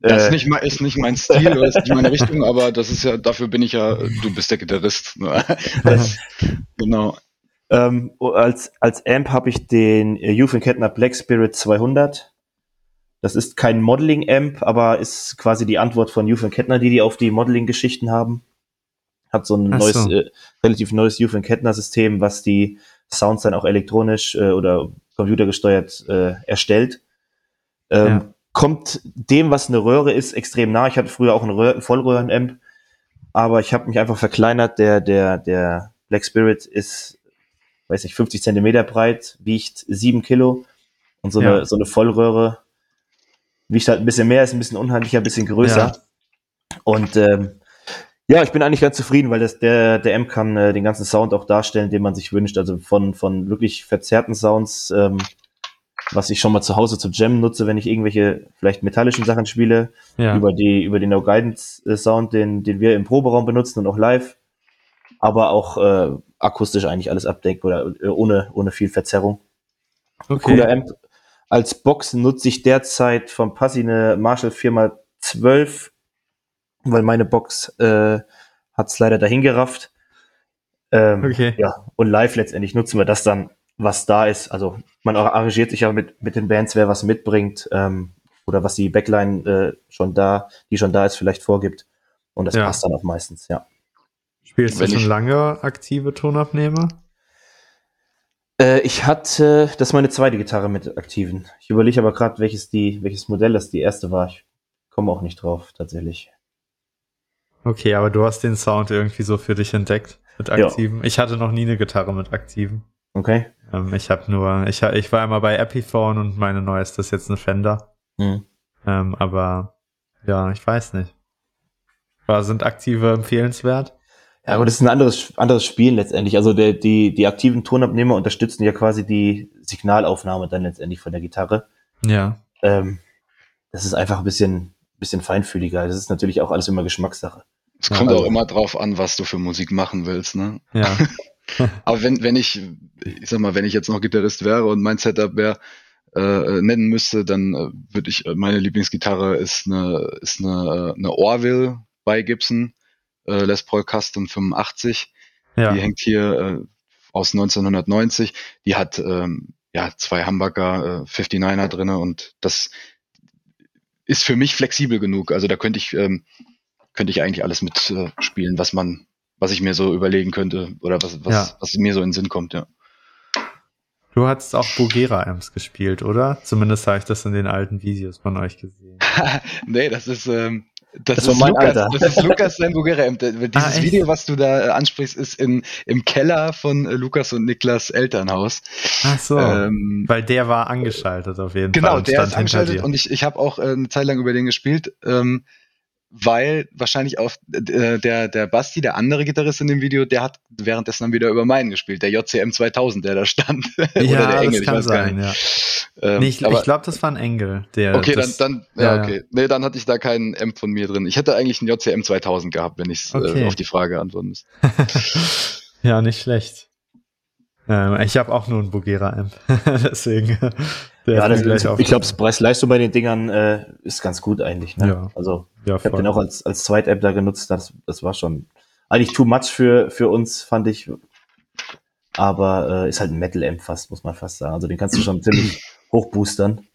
das ist äh. nicht, ist nicht mein Stil oder ist nicht meine Richtung, aber das ist ja, dafür bin ich ja, du bist der Gitarrist. Ne? <laughs> Das, genau. Ähm, als, als Amp habe ich den Eufen Kettner Black Spirit 200. Das ist kein Modeling-Amp, aber ist quasi die Antwort von Eufen Kettner, die die auf die Modeling-Geschichten haben. Hat so ein Ach neues, so. Äh, relativ neues Eufen Kettner-System, was die Sounds dann auch elektronisch äh, oder computergesteuert äh, erstellt. Ähm, ja kommt dem, was eine Röhre ist, extrem nah. Ich hatte früher auch einen Vollröhren-Amp, aber ich habe mich einfach verkleinert. Der, der, der Black Spirit ist, weiß nicht, 50 Zentimeter breit, wiegt 7 Kilo und so, ja. eine, so eine Vollröhre wiegt halt ein bisschen mehr, ist ein bisschen unheimlicher, ein bisschen größer. Ja. Und ähm, ja, ich bin eigentlich ganz zufrieden, weil das, der, der Amp kann äh, den ganzen Sound auch darstellen, den man sich wünscht. Also von, von wirklich verzerrten Sounds ähm, was ich schon mal zu Hause zu Jam nutze, wenn ich irgendwelche vielleicht metallischen Sachen spiele, ja. über die über den No Guidance äh, Sound, den den wir im Proberaum benutzen und auch live, aber auch äh, akustisch eigentlich alles abdeckt oder äh, ohne ohne viel Verzerrung. Okay. Cooler Amp. Als Box nutze ich derzeit von Passi eine Marshall 4x12, weil meine Box äh, hat es leider dahin gerafft. Ähm, okay. Ja, und live letztendlich nutzen wir das dann, was da ist. Also man arrangiert sich ja mit, mit den Bands, wer was mitbringt ähm, oder was die Backline äh, schon da, die schon da ist, vielleicht vorgibt. Und das ja. passt dann auch meistens, ja. Spielst Wenn du schon lange aktive Tonabnehmer? Äh, ich hatte, das ist meine zweite Gitarre mit aktiven. Ich überlege aber gerade, welches die, welches Modell das die erste war. Ich komme auch nicht drauf, tatsächlich. Okay, aber du hast den Sound irgendwie so für dich entdeckt mit aktiven. Ja. Ich hatte noch nie eine Gitarre mit aktiven. Okay. Ähm, ich habe nur, ich, ich war einmal bei Epiphone und meine neueste ist jetzt eine Fender. Mhm. Ähm, aber ja, ich weiß nicht. War, sind aktive empfehlenswert? Ja, aber das ist ein anderes, anderes Spiel letztendlich. Also der, die, die aktiven Tonabnehmer unterstützen ja quasi die Signalaufnahme dann letztendlich von der Gitarre. Ja. Ähm, das ist einfach ein bisschen, bisschen feinfühliger. Das ist natürlich auch alles immer Geschmackssache. Es kommt also, auch immer drauf an, was du für Musik machen willst, ne? Ja. <laughs> <laughs> Aber wenn, wenn ich, ich sag mal, wenn ich jetzt noch Gitarrist wäre und mein Setup wäre, äh, nennen müsste, dann äh, würde ich, meine Lieblingsgitarre ist eine, ist eine, eine Orville bei Gibson, äh, Les Paul Custom 85. Ja. Die hängt hier äh, aus 1990. Die hat ähm, ja zwei Hamburger äh, 59er drinne und das ist für mich flexibel genug. Also da könnte ich ähm, könnte ich eigentlich alles mitspielen, äh, was man, was ich mir so überlegen könnte oder was, was, ja. was mir so in den Sinn kommt, ja. Du hast auch Bogera-Amps gespielt, oder? Zumindest habe ich das in den alten Videos von euch gesehen. <laughs> nee, das ist, ähm, das, das, ist Lukas, das ist Lukas sein Bogera-Amp. Dieses ah, Video, was du da äh, ansprichst, ist in, im Keller von äh, Lukas und Niklas Elternhaus. Ach so, ähm, weil der war angeschaltet auf jeden genau, Fall. Genau, der ist angeschaltet und ich, ich habe auch äh, eine Zeit lang über den gespielt. Ähm, weil wahrscheinlich auf äh, der, der Basti, der andere Gitarrist in dem Video, der hat währenddessen dann wieder über meinen gespielt, der JCM 2000, der da stand. <laughs> Oder ja, der Engel, das kann ich weiß sein, gar nicht. Ja. Ähm, nee, ich, ich glaube, das war ein Engel. Der, okay, das, dann, dann ja, ja, okay. Nee, dann hatte ich da keinen M von mir drin. Ich hätte eigentlich einen JCM 2000 gehabt, wenn ich äh, okay. äh, auf die Frage antworten müsste. <laughs> ja, nicht schlecht. Ähm, ich habe auch nur einen Bugera-Amp. <laughs> Deswegen. Ja, das, ich glaube, das Preis-Leistung bei den Dingern äh, ist ganz gut eigentlich. Ne? Ja. Also ja, ich habe den auch als, als Zweit-App da genutzt. Das, das war schon eigentlich too much für, für uns, fand ich. Aber äh, ist halt ein Metal-Amp fast, muss man fast sagen. Also den kannst du schon ziemlich <clears throat> hoch boostern.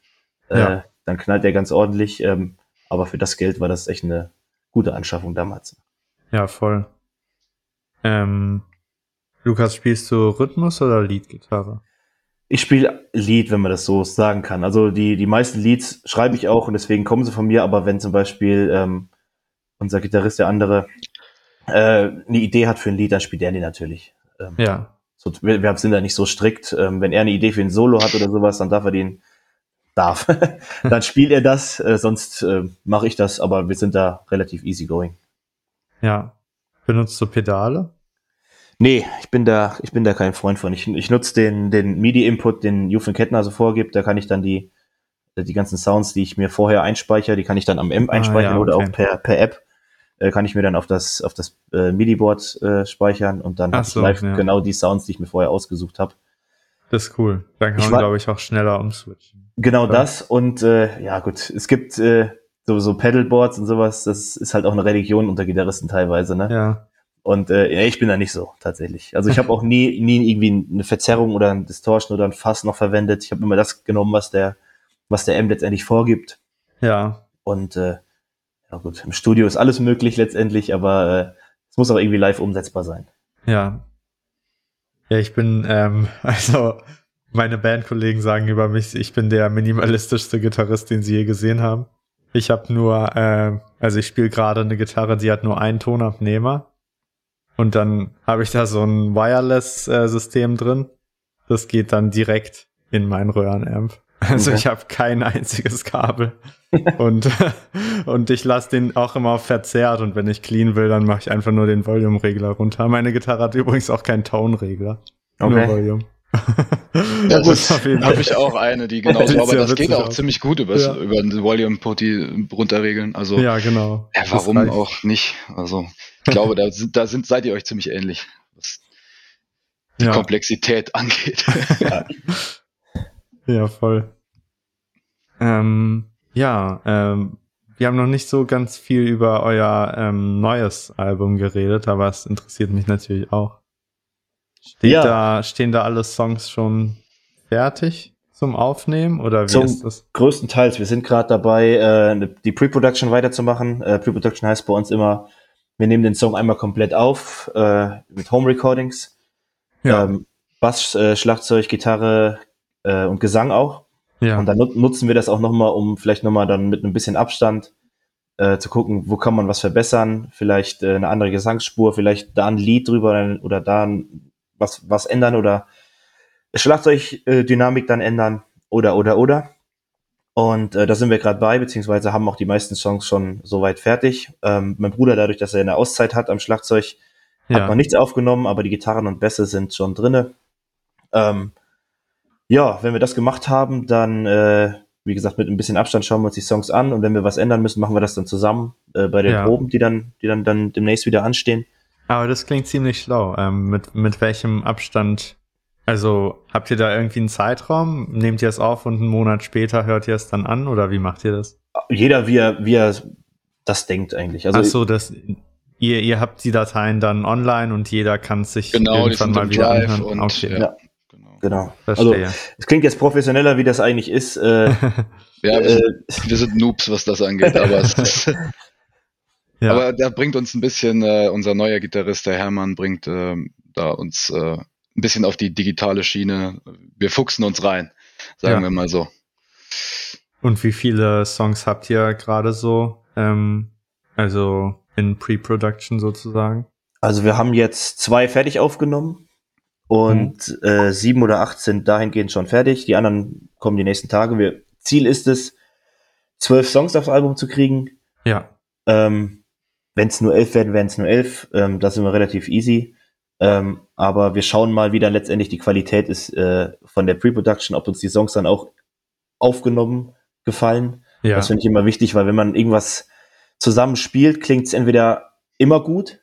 Äh, ja. Dann knallt der ganz ordentlich. Ähm, aber für das Geld war das echt eine gute Anschaffung damals. Ja, voll. Ähm, Lukas, spielst du Rhythmus oder Leadgitarre? Ich spiele Lied, wenn man das so sagen kann. Also die, die meisten Leads schreibe ich auch und deswegen kommen sie von mir, aber wenn zum Beispiel ähm, unser Gitarrist, der andere, äh, eine Idee hat für ein Lied, dann spielt er die natürlich. Ähm, ja. So, wir, wir sind da nicht so strikt. Ähm, wenn er eine Idee für ein Solo hat oder sowas, dann darf er den, darf, <laughs> dann spielt er das, äh, sonst äh, mache ich das, aber wir sind da relativ easygoing. Ja. Benutzt du Pedale? Nee, ich bin da, ich bin da kein Freund von. Ich, ich nutze den, den MIDI-Input, den Jufen Kettner so vorgibt. Da kann ich dann die, die ganzen Sounds, die ich mir vorher einspeichere, die kann ich dann am M einspeichern ah, ja, okay. oder auch per, per App. Äh, kann ich mir dann auf das, auf das äh, MIDI-Board äh, speichern und dann habe so, ich live ja. genau die Sounds, die ich mir vorher ausgesucht habe. Das ist cool. Dann kann man, glaube ich, auch schneller umswitchen. Genau ja. das und äh, ja gut, es gibt äh, so, so Pedalboards und sowas, das ist halt auch eine Religion unter Gitarristen teilweise, ne? Ja. Und äh, ich bin da nicht so tatsächlich. Also ich habe auch nie, nie irgendwie eine Verzerrung oder ein Distortion oder ein Fass noch verwendet. Ich habe immer das genommen, was der, was der M letztendlich vorgibt. Ja. Und äh, ja gut, im Studio ist alles möglich letztendlich, aber äh, es muss auch irgendwie live umsetzbar sein. Ja. Ja, ich bin, ähm, <laughs> also meine Bandkollegen sagen über mich, ich bin der minimalistischste Gitarrist, den sie je gesehen haben. Ich habe nur, äh, also ich spiele gerade eine Gitarre, die hat nur einen Tonabnehmer und dann habe ich da so ein Wireless-System drin. Das geht dann direkt in mein Röhrenamp. Also okay. ich habe kein einziges Kabel. und, <laughs> und ich lasse den auch immer verzerrt und wenn ich clean will, dann mache ich einfach nur den Volume-Regler runter. Meine Gitarre hat übrigens auch keinen Tone-Regler. Okay. Nur Volume. <laughs> ja, das habe ich auch eine, die <laughs> genauso, aber das geht auch aus. ziemlich gut über, ja. über den Volume Putty runterregeln. Also, ja, genau. Ja, warum auch nicht? Also, ich glaube, da, sind, da sind, seid ihr euch ziemlich ähnlich, was die ja. Komplexität <laughs> angeht. ja. ja, voll. Ähm, ja, ähm, wir haben noch nicht so ganz viel über euer ähm, neues Album geredet, aber es interessiert mich natürlich auch. Steht ja. da, stehen da alle Songs schon fertig zum Aufnehmen oder wie zum ist das? Größtenteils. Wir sind gerade dabei, äh, die Pre-Production weiterzumachen. Äh, Pre-Production heißt bei uns immer, wir nehmen den Song einmal komplett auf äh, mit Home Recordings. Ja. Ähm, Bass, äh, Schlagzeug, Gitarre äh, und Gesang auch. Ja. Und dann nutzen wir das auch nochmal, um vielleicht nochmal dann mit ein bisschen Abstand äh, zu gucken, wo kann man was verbessern, vielleicht äh, eine andere Gesangsspur, vielleicht da ein Lied drüber oder da ein, was, was ändern oder Schlagzeugdynamik dann ändern oder oder oder. Und äh, da sind wir gerade bei, beziehungsweise haben auch die meisten Songs schon soweit fertig. Ähm, mein Bruder, dadurch, dass er eine Auszeit hat am Schlagzeug, ja. hat noch nichts aufgenommen, aber die Gitarren und Bässe sind schon drinne. Ähm, ja, wenn wir das gemacht haben, dann, äh, wie gesagt, mit ein bisschen Abstand schauen wir uns die Songs an und wenn wir was ändern müssen, machen wir das dann zusammen äh, bei den ja. Proben, die dann, die dann, dann demnächst wieder anstehen. Aber das klingt ziemlich schlau. Ähm, mit, mit welchem Abstand? Also habt ihr da irgendwie einen Zeitraum? Nehmt ihr es auf und einen Monat später hört ihr es dann an oder wie macht ihr das? Jeder, wie er, wie er das denkt eigentlich. Also Ach so, das, ihr, ihr habt die Dateien dann online und jeder kann sich genau, irgendwann mal wieder Drive anhören. Und, okay. ja. Genau. Verstehe. Also, es klingt jetzt professioneller, wie das eigentlich ist. Äh, <laughs> ja, wir, sind, wir sind Noobs, was das angeht, aber es <laughs> ist, ja. Aber da bringt uns ein bisschen, äh, unser neuer Gitarrist, der Hermann, bringt äh, da uns äh, ein bisschen auf die digitale Schiene. Wir fuchsen uns rein, sagen ja. wir mal so. Und wie viele Songs habt ihr gerade so, ähm, also in Pre-Production sozusagen? Also wir haben jetzt zwei fertig aufgenommen. Und mhm. äh, sieben oder acht sind dahingehend schon fertig. Die anderen kommen die nächsten Tage. Wir, Ziel ist es, zwölf Songs aufs Album zu kriegen. Ja. Ähm, Wenn es nur elf werden, werden es nur elf. Ähm, das sind wir relativ easy. Ähm, aber wir schauen mal, wie dann letztendlich die Qualität ist äh, von der Pre-Production, ob uns die Songs dann auch aufgenommen gefallen. Ja. Das finde ich immer wichtig, weil wenn man irgendwas zusammen spielt, klingt es entweder immer gut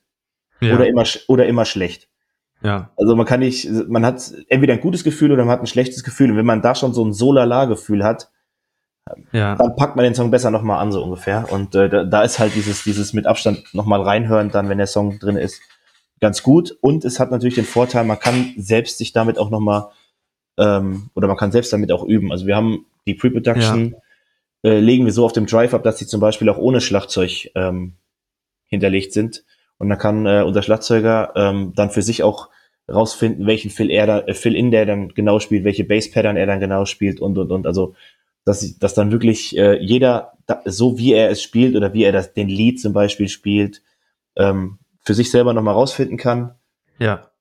ja. oder immer oder immer schlecht. Ja. Also man kann nicht, man hat entweder ein gutes Gefühl oder man hat ein schlechtes Gefühl. Und wenn man da schon so ein Solala-Gefühl hat, ja. dann packt man den Song besser nochmal an, so ungefähr. Und äh, da, da, ist halt dieses, dieses mit Abstand nochmal reinhören, dann, wenn der Song drin ist, ganz gut. Und es hat natürlich den Vorteil, man kann selbst sich damit auch nochmal, ähm, oder man kann selbst damit auch üben. Also wir haben die Pre-Production, ja. äh, legen wir so auf dem Drive ab, dass sie zum Beispiel auch ohne Schlagzeug ähm, hinterlegt sind. Und dann kann äh, unser Schlagzeuger ähm, dann für sich auch rausfinden, welchen Fill er da, äh, Fill in der dann genau spielt, welche Bass Pattern er dann genau spielt und und und. Also dass, dass dann wirklich äh, jeder da, so wie er es spielt oder wie er das den Lied zum Beispiel spielt, ähm, für sich selber nochmal rausfinden kann. Ja.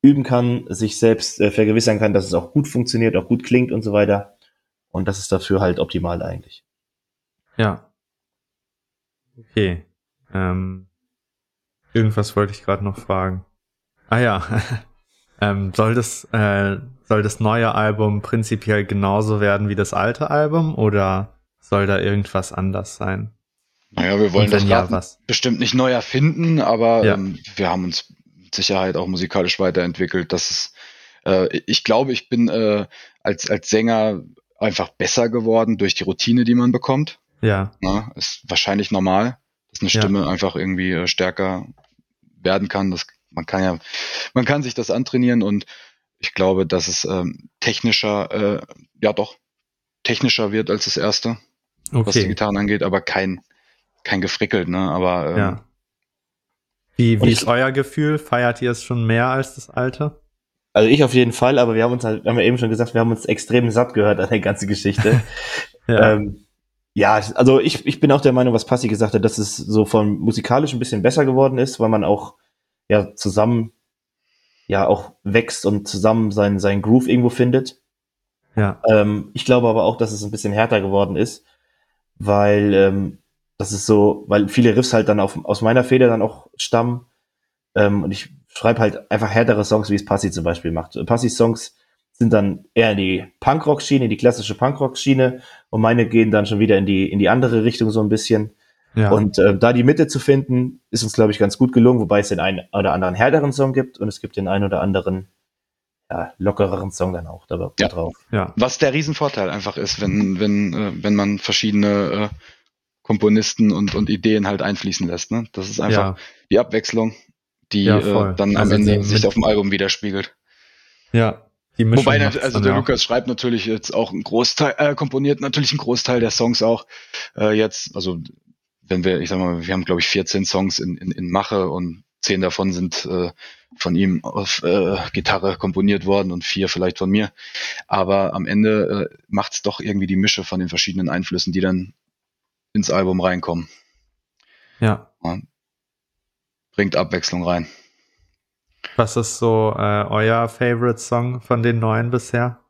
Üben kann, sich selbst äh, vergewissern kann, dass es auch gut funktioniert, auch gut klingt und so weiter. Und das ist dafür halt optimal eigentlich. Ja. Okay. Ähm, Irgendwas wollte ich gerade noch fragen. Ah ja, <laughs> ähm, soll, das, äh, soll das neue Album prinzipiell genauso werden wie das alte Album oder soll da irgendwas anders sein? Naja, wir wollen das ja, bestimmt nicht neu erfinden, aber ja. ähm, wir haben uns mit Sicherheit auch musikalisch weiterentwickelt. Das ist, äh, ich glaube, ich bin äh, als, als Sänger einfach besser geworden durch die Routine, die man bekommt. Ja. Na, ist wahrscheinlich normal, dass eine Stimme ja. einfach irgendwie äh, stärker werden kann. Das, man kann ja, man kann sich das antrainieren und ich glaube, dass es ähm, technischer, äh, ja doch, technischer wird als das erste, okay. was die Gitarren angeht, aber kein, kein gefrickelt, ne? Aber ähm, ja. Wie, wie ist euer Gefühl? Feiert ihr es schon mehr als das alte? Also ich auf jeden Fall, aber wir haben uns halt, wir haben ja eben schon gesagt, wir haben uns extrem satt gehört an der ganzen Geschichte. <laughs> ja. Ähm, ja, also ich, ich bin auch der Meinung, was Passi gesagt hat, dass es so von musikalisch ein bisschen besser geworden ist, weil man auch ja zusammen ja auch wächst und zusammen seinen, seinen Groove irgendwo findet. Ja. Ähm, ich glaube aber auch, dass es ein bisschen härter geworden ist, weil ähm, das ist so, weil viele Riffs halt dann auf, aus meiner Feder dann auch stammen. Ähm, und ich schreibe halt einfach härtere Songs, wie es Passi zum Beispiel macht. Passis Songs sind dann eher in die Punkrock-Schiene, die klassische Punkrock-Schiene und meine gehen dann schon wieder in die, in die andere Richtung so ein bisschen. Ja. Und äh, da die Mitte zu finden, ist uns, glaube ich, ganz gut gelungen, wobei es den einen oder anderen härteren Song gibt und es gibt den einen oder anderen ja, lockereren Song dann auch dabei ja. drauf. Ja. Was der Riesenvorteil einfach ist, wenn, wenn, äh, wenn man verschiedene äh, Komponisten und, und Ideen halt einfließen lässt. Ne? Das ist einfach ja. die Abwechslung, die ja, äh, dann am also Ende sich auf dem Album widerspiegelt. Ja. Die Wobei, also der Lukas schreibt natürlich jetzt auch einen Großteil, äh, komponiert natürlich einen Großteil der Songs auch äh, jetzt, also wenn wir, ich sag mal, wir haben glaube ich 14 Songs in, in, in Mache und zehn davon sind äh, von ihm auf äh, Gitarre komponiert worden und vier vielleicht von mir. Aber am Ende äh, macht es doch irgendwie die Mische von den verschiedenen Einflüssen, die dann ins Album reinkommen. Ja. ja. Bringt Abwechslung rein. Was ist so äh, euer Favorite Song von den neuen bisher?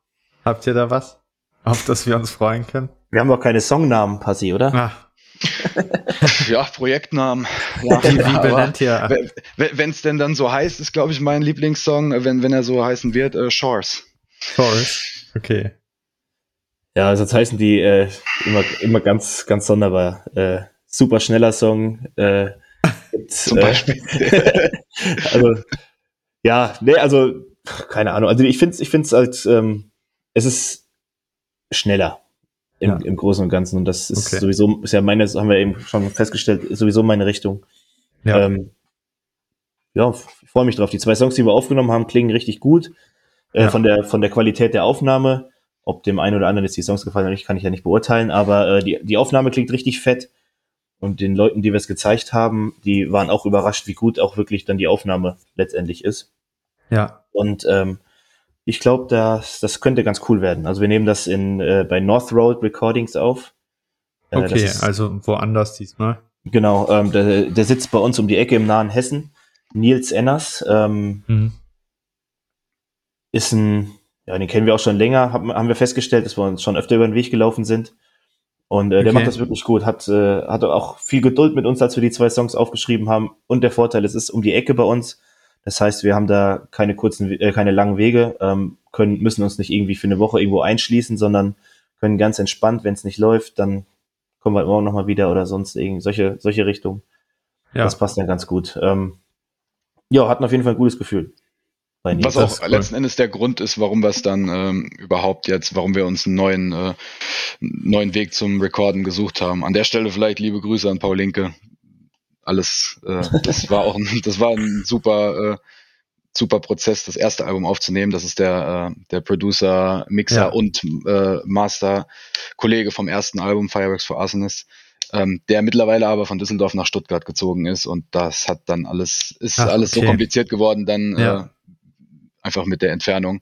Habt ihr da was? Auf das wir uns freuen können? Wir haben doch keine Songnamen, Passi, oder? Ach, <laughs> ja, Projektnamen. Ja, wie, wie benennt ihr? Wenn es denn dann so heißt, ist, glaube ich, mein Lieblingssong, wenn, wenn er so heißen wird, äh, Shores. Shores, okay. Ja, also das heißen die äh, immer, immer ganz, ganz sonderbar. Äh, super schneller Song. Äh, gibt, Zum Beispiel. Äh, <laughs> also, ja, nee, also, keine Ahnung. Also ich finde es ich find's halt, ähm, es ist schneller im, ja. im Großen und Ganzen. Und das ist okay. sowieso, ist ja meine, das haben wir eben schon festgestellt, ist sowieso meine Richtung. Ja, ähm, ja ich freue mich drauf. Die zwei Songs, die wir aufgenommen haben, klingen richtig gut. Äh, ja. von, der, von der Qualität der Aufnahme. Ob dem einen oder anderen jetzt die Songs gefallen oder nicht, kann ich ja nicht beurteilen. Aber äh, die, die Aufnahme klingt richtig fett. Und den Leuten, die wir es gezeigt haben, die waren auch überrascht, wie gut auch wirklich dann die Aufnahme letztendlich ist. Ja. Und ähm, ich glaube, das, das könnte ganz cool werden. Also wir nehmen das in, äh, bei North Road Recordings auf. Äh, okay, ist, also woanders diesmal. Genau, ähm, der, der sitzt bei uns um die Ecke im nahen Hessen. Nils Enners ähm, mhm. ist ein, ja, den kennen wir auch schon länger, haben, haben wir festgestellt, dass wir uns schon öfter über den Weg gelaufen sind. Und äh, okay. der macht das wirklich gut, hat, äh, hat auch viel Geduld mit uns, als wir die zwei Songs aufgeschrieben haben. Und der Vorteil, es ist um die Ecke bei uns. Das heißt, wir haben da keine kurzen, äh, keine langen Wege, ähm, können, müssen uns nicht irgendwie für eine Woche irgendwo einschließen, sondern können ganz entspannt, wenn es nicht läuft, dann kommen wir morgen nochmal wieder oder sonst irgendwie solche, solche Richtungen. Ja. Das passt dann ganz gut. Ähm, ja, hatten auf jeden Fall ein gutes Gefühl. Was auch cool. letzten Endes der Grund ist, warum wir es dann ähm, überhaupt jetzt, warum wir uns einen neuen, äh, neuen Weg zum Recorden gesucht haben. An der Stelle vielleicht liebe Grüße an Paul Linke, alles, äh, das war auch ein, das war ein super, äh, super Prozess, das erste Album aufzunehmen. Das ist der, äh, der Producer, Mixer ja. und äh, Master-Kollege vom ersten Album, Fireworks for Arsonists. Ähm, der mittlerweile aber von Düsseldorf nach Stuttgart gezogen ist und das hat dann alles, ist Ach, alles okay. so kompliziert geworden, dann ja. äh, einfach mit der Entfernung,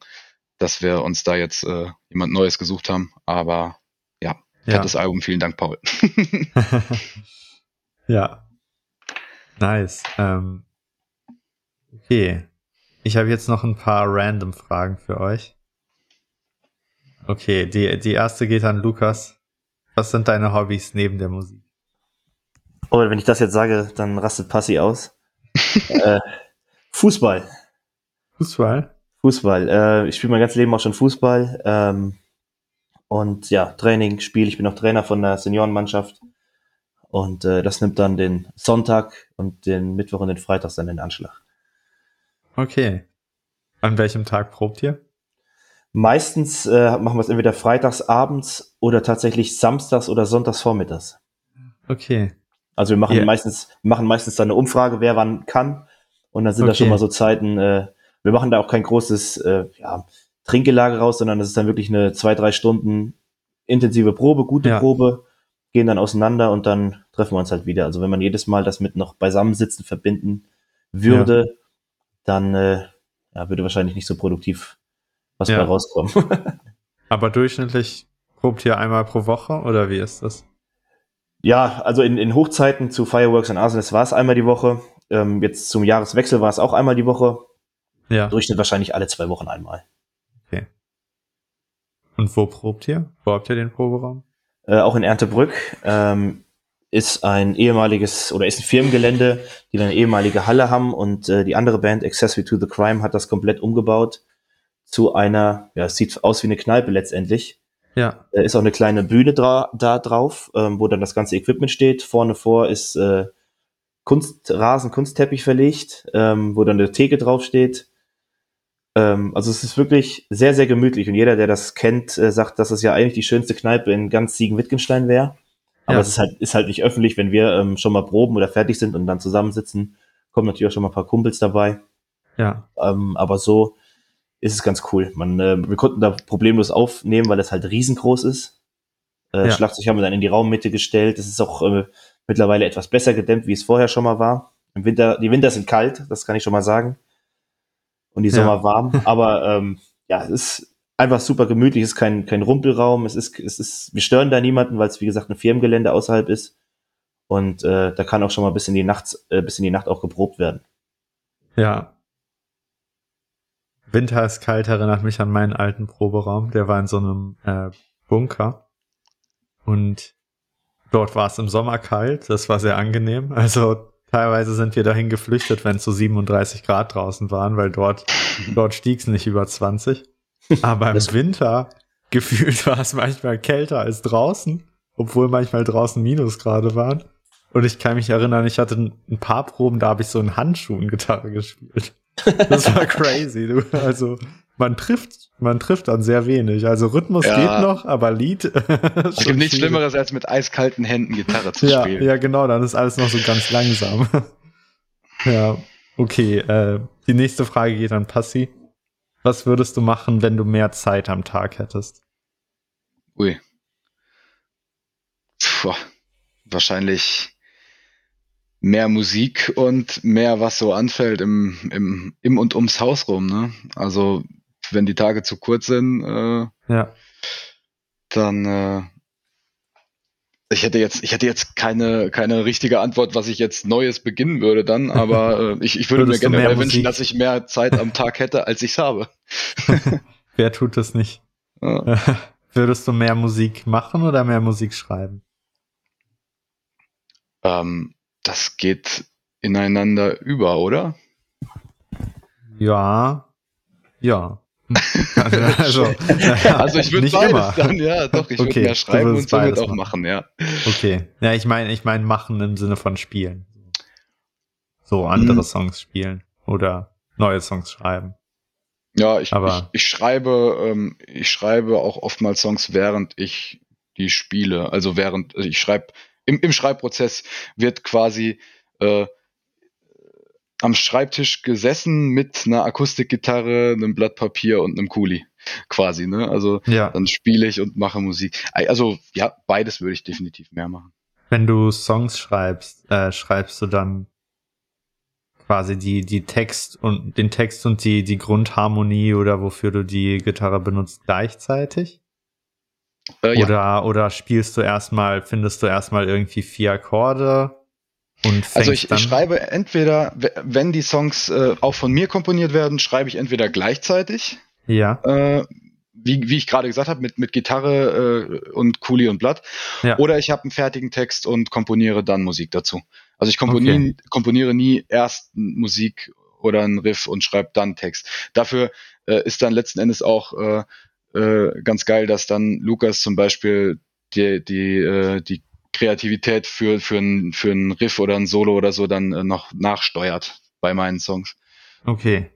dass wir uns da jetzt äh, jemand Neues gesucht haben. Aber ja, fettes ja. Album, vielen Dank, Paul. <laughs> ja, Nice. Ähm, okay. Ich habe jetzt noch ein paar random Fragen für euch. Okay, die, die erste geht an Lukas. Was sind deine Hobbys neben der Musik? Oh, wenn ich das jetzt sage, dann rastet Passi aus. <laughs> äh, Fußball. Fußball? Fußball. Äh, ich spiele mein ganzes Leben auch schon Fußball. Ähm, und ja, Training, Spiel. Ich bin auch Trainer von der Seniorenmannschaft. Und äh, das nimmt dann den Sonntag und den Mittwoch und den Freitag dann in Anschlag. Okay. An welchem Tag probt ihr? Meistens äh, machen wir es entweder freitags abends oder tatsächlich samstags oder sonntags vormittags. Okay. Also wir machen yeah. meistens machen meistens dann eine Umfrage, wer wann kann. Und dann sind okay. da schon mal so Zeiten. Äh, wir machen da auch kein großes äh, ja, Trinkgelage raus, sondern es ist dann wirklich eine zwei drei Stunden intensive Probe, gute ja. Probe gehen dann auseinander und dann treffen wir uns halt wieder. Also wenn man jedes Mal das mit noch Beisammensitzen verbinden würde, ja. dann äh, ja, würde wahrscheinlich nicht so produktiv was ja. rauskommen. <laughs> Aber durchschnittlich probt ihr einmal pro Woche oder wie ist das? Ja, also in, in Hochzeiten zu Fireworks in Arsenal war es einmal die Woche. Ähm, jetzt zum Jahreswechsel war es auch einmal die Woche. Ja. Durchschnitt wahrscheinlich alle zwei Wochen einmal. Okay. Und wo probt ihr? Wo habt ihr den Proberaum? äh, auch in Erntebrück, ähm, ist ein ehemaliges oder ist ein Firmengelände, die dann eine ehemalige Halle haben und äh, die andere Band Accessory to the Crime hat das komplett umgebaut zu einer, ja, es sieht aus wie eine Kneipe letztendlich. Ja. Da ist auch eine kleine Bühne dra da drauf, ähm, wo dann das ganze Equipment steht. Vorne vor ist äh, Kunstrasen, Kunstteppich verlegt, ähm, wo dann eine Theke draufsteht. Ähm, also es ist wirklich sehr, sehr gemütlich und jeder, der das kennt, äh, sagt, dass es ja eigentlich die schönste Kneipe in ganz Siegen-Wittgenstein wäre. Aber ja. es ist halt, ist halt nicht öffentlich, wenn wir ähm, schon mal proben oder fertig sind und dann zusammensitzen, kommen natürlich auch schon mal ein paar Kumpels dabei. Ja. Ähm, aber so ist es ganz cool. Man, äh, wir konnten da problemlos aufnehmen, weil es halt riesengroß ist. Äh, ja. Schlagzeug haben wir dann in die Raummitte gestellt. Es ist auch äh, mittlerweile etwas besser gedämmt, wie es vorher schon mal war. Im Winter, die Winter sind kalt, das kann ich schon mal sagen und die Sommer ja. warm. <laughs> Aber ähm, ja, es ist einfach super gemütlich, es ist kein, kein Rumpelraum, es ist, es ist, wir stören da niemanden, weil es wie gesagt ein Firmengelände außerhalb ist. Und äh, da kann auch schon mal bis in die Nacht, äh, bis in die Nacht auch geprobt werden. Ja. Winter ist kalt erinnert mich an meinen alten Proberaum. Der war in so einem äh, Bunker. Und dort war es im Sommer kalt. Das war sehr angenehm. Also Teilweise sind wir dahin geflüchtet, wenn es so 37 Grad draußen waren, weil dort, dort stieg es nicht über 20. Aber im Winter gefühlt war es manchmal kälter als draußen, obwohl manchmal draußen Minusgrade waren. Und ich kann mich erinnern, ich hatte ein paar Proben, da habe ich so in Handschuhen Gitarre gespielt. Das war <laughs> crazy. Du. Also man trifft, man trifft dann sehr wenig. Also Rhythmus ja. geht noch, aber Lied. <laughs> es gibt nichts Schlimmeres, als mit eiskalten Händen Gitarre zu ja, spielen. Ja, genau, dann ist alles noch so ganz langsam. <laughs> ja, okay. Äh, die nächste Frage geht an Passi. Was würdest du machen, wenn du mehr Zeit am Tag hättest? Ui. Puh, wahrscheinlich mehr Musik und mehr, was so anfällt im, im, im und ums Haus rum. Ne? Also wenn die Tage zu kurz sind, äh, ja. dann äh, ich hätte jetzt, ich hätte jetzt keine, keine richtige Antwort, was ich jetzt Neues beginnen würde dann, <laughs> aber äh, ich, ich würde mir generell wünschen, dass ich mehr Zeit am Tag hätte, als ich es habe. <laughs> Wer tut das nicht? Ja. <laughs> Würdest du mehr Musik machen oder mehr Musik schreiben? Ähm, das geht ineinander über, oder? Ja, ja. Also, <laughs> also ich würde beides immer. dann, ja, doch, ich okay, würde mehr schreiben und somit auch machen, ja. Okay. Ja, ich meine, ich meine machen im Sinne von spielen. So andere hm. Songs spielen oder neue Songs schreiben. Ja, ich, Aber ich, ich schreibe, ähm, ich schreibe auch oftmals Songs, während ich die spiele. Also während, also ich schreibe, im, im Schreibprozess wird quasi äh, am Schreibtisch gesessen mit einer Akustikgitarre, einem Blatt Papier und einem Kuli quasi, ne? Also ja. dann spiele ich und mache Musik. Also ja, beides würde ich definitiv mehr machen. Wenn du Songs schreibst, äh, schreibst du dann quasi die die Text und den Text und die die Grundharmonie oder wofür du die Gitarre benutzt gleichzeitig? Äh, oder ja. oder spielst du erstmal, findest du erstmal irgendwie vier Akkorde also ich, ich, schreibe entweder, wenn die Songs äh, auch von mir komponiert werden, schreibe ich entweder gleichzeitig. Ja. Äh, wie, wie ich gerade gesagt habe, mit, mit Gitarre äh, und Kuli und Blatt. Ja. Oder ich habe einen fertigen Text und komponiere dann Musik dazu. Also ich komponiere, okay. komponiere nie erst Musik oder einen Riff und schreibe dann Text. Dafür äh, ist dann letzten Endes auch äh, äh, ganz geil, dass dann Lukas zum Beispiel die, die, äh, die Kreativität für, für, ein, für ein Riff oder ein Solo oder so dann äh, noch nachsteuert bei meinen Songs. Okay.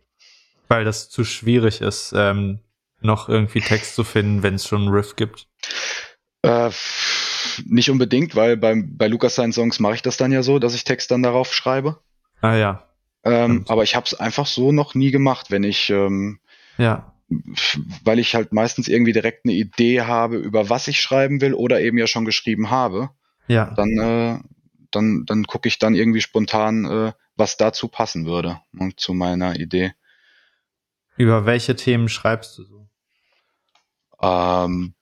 Weil das zu schwierig ist, ähm, noch irgendwie Text zu finden, wenn es schon einen Riff gibt. Äh, nicht unbedingt, weil bei, bei Lukas seinen Songs mache ich das dann ja so, dass ich Text dann darauf schreibe. Ah ja. Ähm, aber ich habe es einfach so noch nie gemacht, wenn ich ähm, ja weil ich halt meistens irgendwie direkt eine Idee habe, über was ich schreiben will oder eben ja schon geschrieben habe ja. dann, äh, dann, dann gucke ich dann irgendwie spontan, äh, was dazu passen würde und ne, zu meiner Idee. Über welche Themen schreibst du so? Ähm,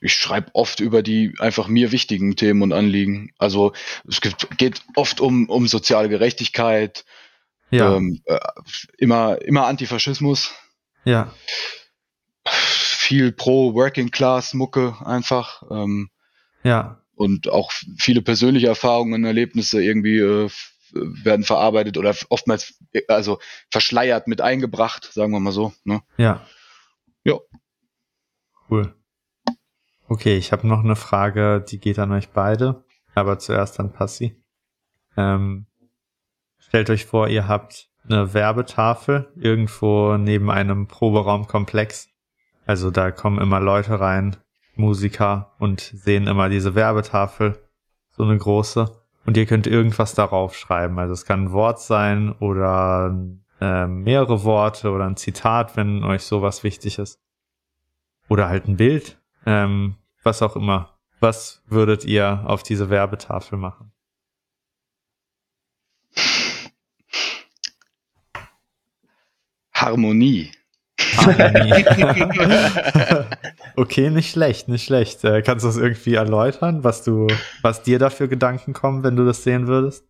ich schreibe oft über die einfach mir wichtigen Themen und Anliegen. Also es gibt, geht oft um, um soziale Gerechtigkeit, ja. ähm, äh, immer, immer Antifaschismus. Ja. Viel pro Working Class Mucke einfach. Ähm, ja und auch viele persönliche Erfahrungen und Erlebnisse irgendwie äh, werden verarbeitet oder oftmals also verschleiert mit eingebracht, sagen wir mal so. Ne? Ja. Ja. Cool. Okay, ich habe noch eine Frage, die geht an euch beide, aber zuerst an Passi. Ähm, stellt euch vor, ihr habt eine Werbetafel irgendwo neben einem Proberaumkomplex. Also da kommen immer Leute rein, Musiker und sehen immer diese Werbetafel, so eine große. Und ihr könnt irgendwas darauf schreiben. Also es kann ein Wort sein oder äh, mehrere Worte oder ein Zitat, wenn euch sowas wichtig ist. Oder halt ein Bild, ähm, was auch immer. Was würdet ihr auf diese Werbetafel machen? Harmonie. <laughs> okay, nicht schlecht, nicht schlecht. Äh, kannst du das irgendwie erläutern, was du, was dir dafür Gedanken kommen, wenn du das sehen würdest?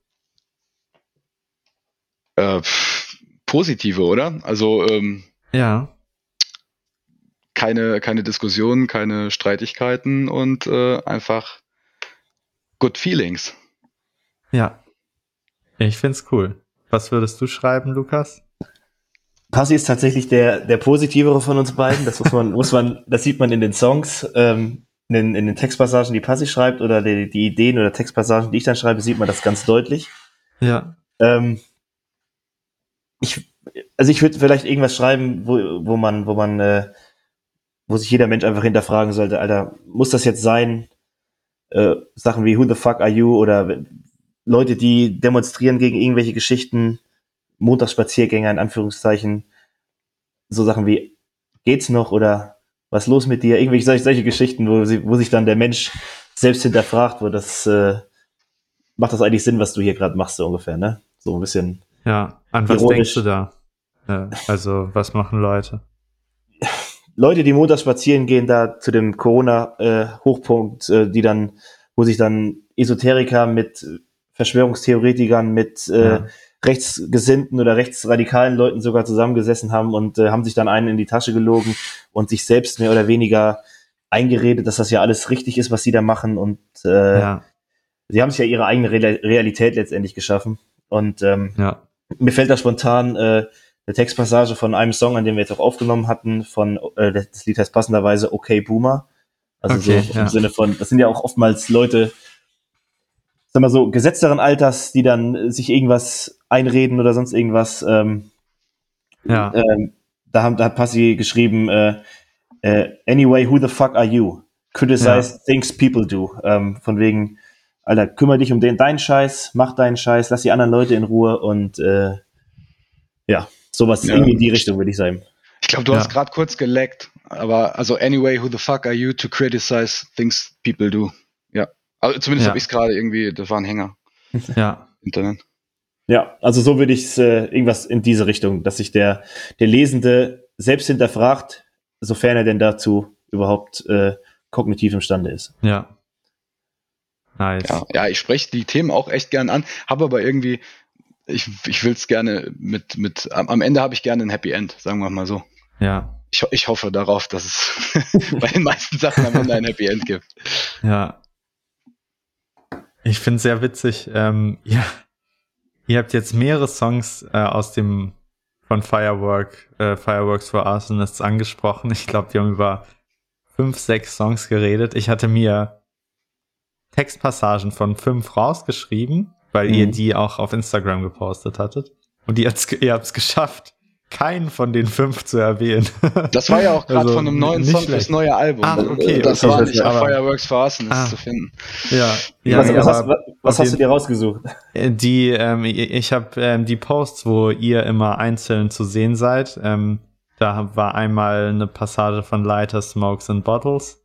Äh, positive, oder? Also ähm, ja. Keine, keine Diskussionen, keine Streitigkeiten und äh, einfach good feelings. Ja. Ich find's cool. Was würdest du schreiben, Lukas? Passi ist tatsächlich der, der positivere von uns beiden. Das muss man, muss man, das sieht man in den Songs, ähm, in, den, in den Textpassagen, die Passi schreibt oder die, die Ideen oder Textpassagen, die ich dann schreibe, sieht man das ganz deutlich. Ja. Ähm, ich, also ich würde vielleicht irgendwas schreiben, wo, wo man, wo man, äh, wo sich jeder Mensch einfach hinterfragen sollte, Alter, muss das jetzt sein? Äh, Sachen wie Who the fuck are you? Oder Leute, die demonstrieren gegen irgendwelche Geschichten, Montagsspaziergänger in Anführungszeichen, so Sachen wie geht's noch oder was los mit dir? Irgendwelche solche, solche Geschichten, wo, sie, wo sich dann der Mensch selbst hinterfragt, wo das äh, macht das eigentlich Sinn, was du hier gerade machst, so ungefähr, ne? So ein bisschen. Ja, an was ironisch. denkst du da? Ja, also, was machen Leute? Leute, die montags spazieren gehen, da zu dem Corona-Hochpunkt, äh, äh, die dann, wo sich dann Esoteriker mit Verschwörungstheoretikern, mit äh, ja rechtsgesinnten oder rechtsradikalen Leuten sogar zusammengesessen haben und äh, haben sich dann einen in die Tasche gelogen und sich selbst mehr oder weniger eingeredet, dass das ja alles richtig ist, was sie da machen und äh, ja. sie haben sich ja ihre eigene Re Realität letztendlich geschaffen und ähm, ja. mir fällt da spontan äh, eine Textpassage von einem Song, an dem wir jetzt auch aufgenommen hatten, von äh, das Lied heißt passenderweise Okay Boomer, also okay, so im ja. Sinne von, das sind ja auch oftmals Leute, sag mal so, gesetzteren Alters, die dann sich irgendwas einreden oder sonst irgendwas. Ähm, ja. Ähm, da, haben, da hat Passi geschrieben, äh, äh, anyway, who the fuck are you? Criticize ja. things people do. Ähm, von wegen, Alter, kümmere dich um den, deinen Scheiß, mach deinen Scheiß, lass die anderen Leute in Ruhe und äh, ja, sowas ja. irgendwie in die Richtung, würde ich sagen. Ich glaube, du ja. hast gerade kurz geleckt, aber also anyway, who the fuck are you to criticize things people do? Also zumindest ja. habe ich es gerade irgendwie, das war ein Hänger. <laughs> Ja. Internet. Ja, also so würde ich es äh, irgendwas in diese Richtung, dass sich der, der Lesende selbst hinterfragt, sofern er denn dazu überhaupt äh, kognitiv imstande ist. Ja. Nice. Ja, ja ich spreche die Themen auch echt gern an, habe aber irgendwie, ich, ich will es gerne mit, mit, am, am Ende habe ich gerne ein Happy End, sagen wir mal so. Ja. Ich, ich hoffe darauf, dass es <laughs> bei den meisten Sachen am Ende ein Happy End gibt. Ja, ich finde es sehr witzig. Ähm, <laughs> ja, ihr habt jetzt mehrere Songs äh, aus dem von Firework, äh, Fireworks for Arsonists angesprochen. Ich glaube, wir haben über fünf, sechs Songs geredet. Ich hatte mir Textpassagen von fünf rausgeschrieben, weil mhm. ihr die auch auf Instagram gepostet hattet. Und ihr habt es geschafft, keinen von den fünf zu erwähnen. <laughs> Das war ja auch gerade also, von einem neuen Song fürs neue Album. Ah, okay, das okay, war nicht auf Fireworks for Us ah, zu finden. Ja, ja was, was, hast, was hast, du dir rausgesucht? Äh, die, ähm, ich habe ähm, die Posts, wo ihr immer einzeln zu sehen seid. Ähm, da war einmal eine Passage von Lighter Smokes and Bottles,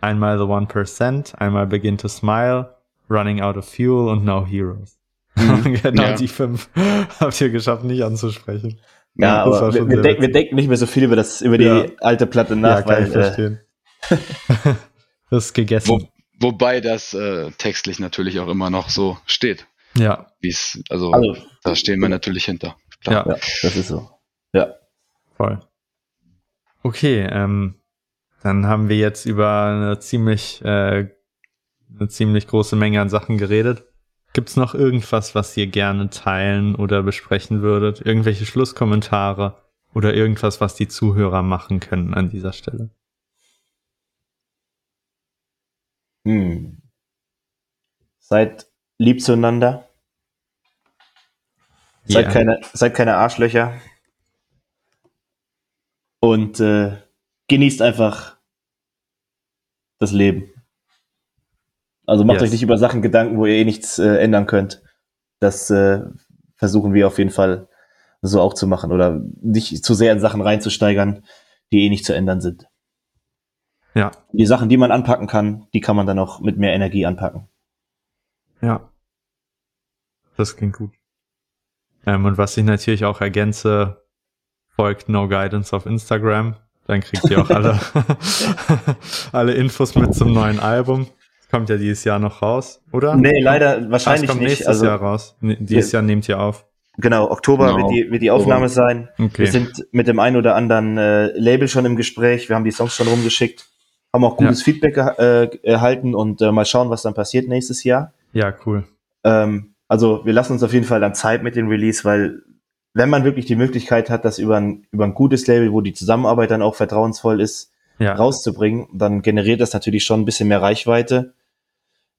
einmal The One Percent, einmal Begin to Smile, Running Out of Fuel und No Heroes. Mhm. <laughs> genau ja. die fünf <laughs> habt ihr geschafft, nicht anzusprechen. Ja, aber wir, wir, denk, wir, denken nicht mehr so viel über das, über die ja. alte Platte nach, ja, weil. Ich verstehen. Äh, <laughs> das ist gegessen. Wo, wobei das äh, textlich natürlich auch immer noch so steht. Ja. Wie's, also, also da stehen wir natürlich hinter. Ja. ja, das ist so. Ja. Voll. Okay, ähm, dann haben wir jetzt über eine ziemlich, äh, eine ziemlich große Menge an Sachen geredet. Gibt es noch irgendwas, was ihr gerne teilen oder besprechen würdet? Irgendwelche Schlusskommentare Oder irgendwas, was die Zuhörer machen können an dieser Stelle? Hm. Seid lieb zueinander. Yeah. Seid, keine, seid keine Arschlöcher. Und äh, genießt einfach das Leben. Also macht yes. euch nicht über Sachen Gedanken, wo ihr eh nichts äh, ändern könnt. Das äh, versuchen wir auf jeden Fall so auch zu machen oder nicht zu sehr in Sachen reinzusteigern, die eh nicht zu ändern sind. Ja. Die Sachen, die man anpacken kann, die kann man dann auch mit mehr Energie anpacken. Ja. Das klingt gut. Ähm, und was ich natürlich auch ergänze, folgt No Guidance auf Instagram. Dann kriegt ihr auch alle, <laughs> <laughs> alle Infos mit zum neuen Album. Kommt ja dieses Jahr noch raus, oder? Nee, leider wahrscheinlich kommt nicht. nächstes also, Jahr raus. Dieses Jahr nehmt ihr auf. Genau, Oktober genau. Wird, die, wird die Aufnahme sein. Okay. Wir sind mit dem einen oder anderen äh, Label schon im Gespräch. Wir haben die Songs schon rumgeschickt. Haben auch gutes ja. Feedback äh, erhalten und äh, mal schauen, was dann passiert nächstes Jahr. Ja, cool. Ähm, also wir lassen uns auf jeden Fall dann Zeit mit dem Release, weil wenn man wirklich die Möglichkeit hat, das über ein, über ein gutes Label, wo die Zusammenarbeit dann auch vertrauensvoll ist, ja. rauszubringen, dann generiert das natürlich schon ein bisschen mehr Reichweite.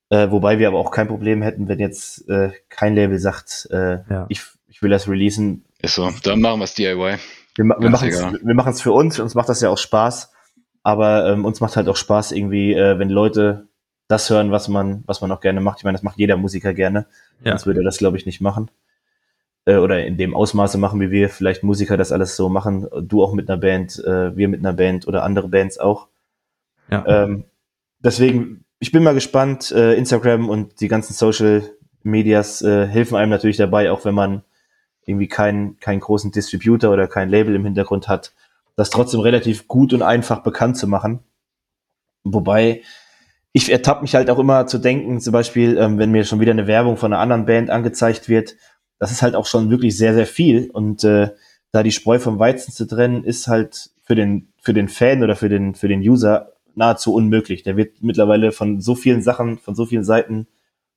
Äh, wobei wir aber auch kein Problem hätten, wenn jetzt äh, kein Label sagt, äh, ja. ich, ich will das releasen. Ist so, dann machen wir es DIY. Wir, wir machen es für uns, uns macht das ja auch Spaß. Aber ähm, uns macht halt auch Spaß irgendwie, äh, wenn Leute das hören, was man, was man auch gerne macht. Ich meine, das macht jeder Musiker gerne. Ja. Sonst würde er das, glaube ich, nicht machen. Äh, oder in dem Ausmaße machen, wie wir vielleicht Musiker das alles so machen. Du auch mit einer Band, äh, wir mit einer Band oder andere Bands auch. Ja. Ähm, deswegen, ich bin mal gespannt. Äh, Instagram und die ganzen Social Medias äh, helfen einem natürlich dabei, auch wenn man irgendwie keinen, keinen großen Distributor oder kein Label im Hintergrund hat, das trotzdem relativ gut und einfach bekannt zu machen. Wobei ich ertappe mich halt auch immer zu denken, zum Beispiel, ähm, wenn mir schon wieder eine Werbung von einer anderen Band angezeigt wird, das ist halt auch schon wirklich sehr, sehr viel. Und äh, da die Spreu vom Weizen zu trennen, ist halt für den, für den Fan oder für den, für den User nahezu unmöglich. Der wird mittlerweile von so vielen Sachen, von so vielen Seiten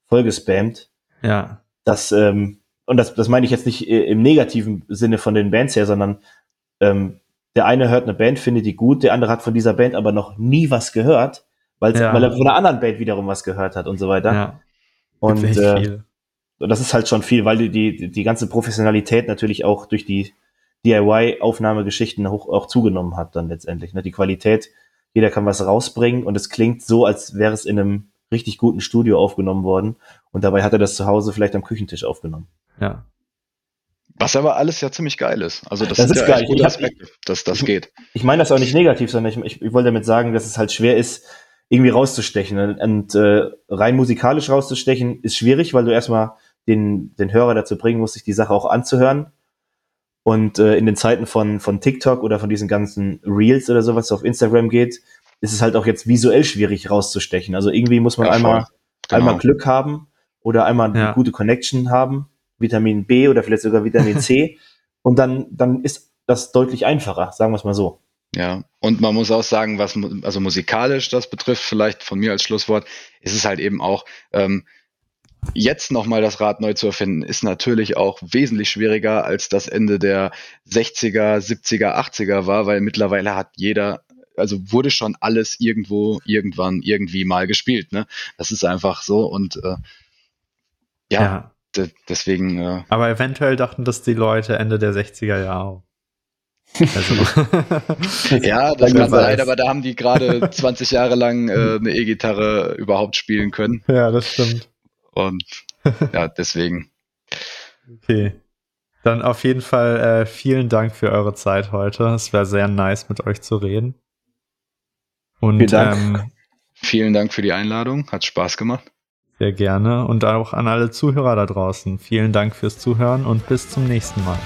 vollgespammt. Ja. Dass, ähm, und das, das meine ich jetzt nicht äh, im negativen Sinne von den Bands her, sondern ähm, der eine hört eine Band, findet die gut, der andere hat von dieser Band aber noch nie was gehört, ja. weil er von einer anderen Band wiederum was gehört hat und so weiter. Ja. Und äh, das ist halt schon viel, weil die, die, die ganze Professionalität natürlich auch durch die DIY-Aufnahmegeschichten auch, auch zugenommen hat dann letztendlich. Ne? Die Qualität, jeder kann was rausbringen und es klingt so, als wäre es in einem richtig guten Studio aufgenommen worden und dabei hat er das zu Hause vielleicht am Küchentisch aufgenommen. Ja. Was aber alles ja ziemlich geil ist. Also das, das ist ja geil. gute Aspekte, dass das geht. Ich meine das auch nicht negativ, sondern ich, ich, ich wollte damit sagen, dass es halt schwer ist, irgendwie rauszustechen. Und, und äh, rein musikalisch rauszustechen ist schwierig, weil du erstmal den, den Hörer dazu bringen musst, sich die Sache auch anzuhören. Und äh, in den Zeiten von, von TikTok oder von diesen ganzen Reels oder sowas auf Instagram geht, ist es halt auch jetzt visuell schwierig rauszustechen. Also irgendwie muss man ja, einmal, genau. einmal Glück haben oder einmal ja. eine gute Connection haben Vitamin B oder vielleicht sogar Vitamin C. <laughs> und dann, dann ist das deutlich einfacher, sagen wir es mal so. Ja, und man muss auch sagen, was also musikalisch das betrifft, vielleicht von mir als Schlusswort, ist es halt eben auch, ähm, jetzt nochmal das Rad neu zu erfinden, ist natürlich auch wesentlich schwieriger, als das Ende der 60er, 70er, 80er war, weil mittlerweile hat jeder, also wurde schon alles irgendwo, irgendwann, irgendwie mal gespielt. Ne? Das ist einfach so und äh, ja, ja deswegen. Äh, Aber eventuell dachten das die Leute Ende der 60er Jahre auch. Also. <laughs> <laughs> ja, das kann sein, aber da haben die gerade 20 Jahre lang äh, eine E-Gitarre überhaupt spielen können. Ja, das stimmt. Und <laughs> ja, deswegen. Okay. Dann auf jeden Fall äh, vielen Dank für eure Zeit heute. Es wäre sehr nice, mit euch zu reden. Und vielen Dank. Ähm, vielen Dank für die Einladung. Hat Spaß gemacht. Sehr gerne und auch an alle Zuhörer da draußen. Vielen Dank fürs Zuhören und bis zum nächsten Mal.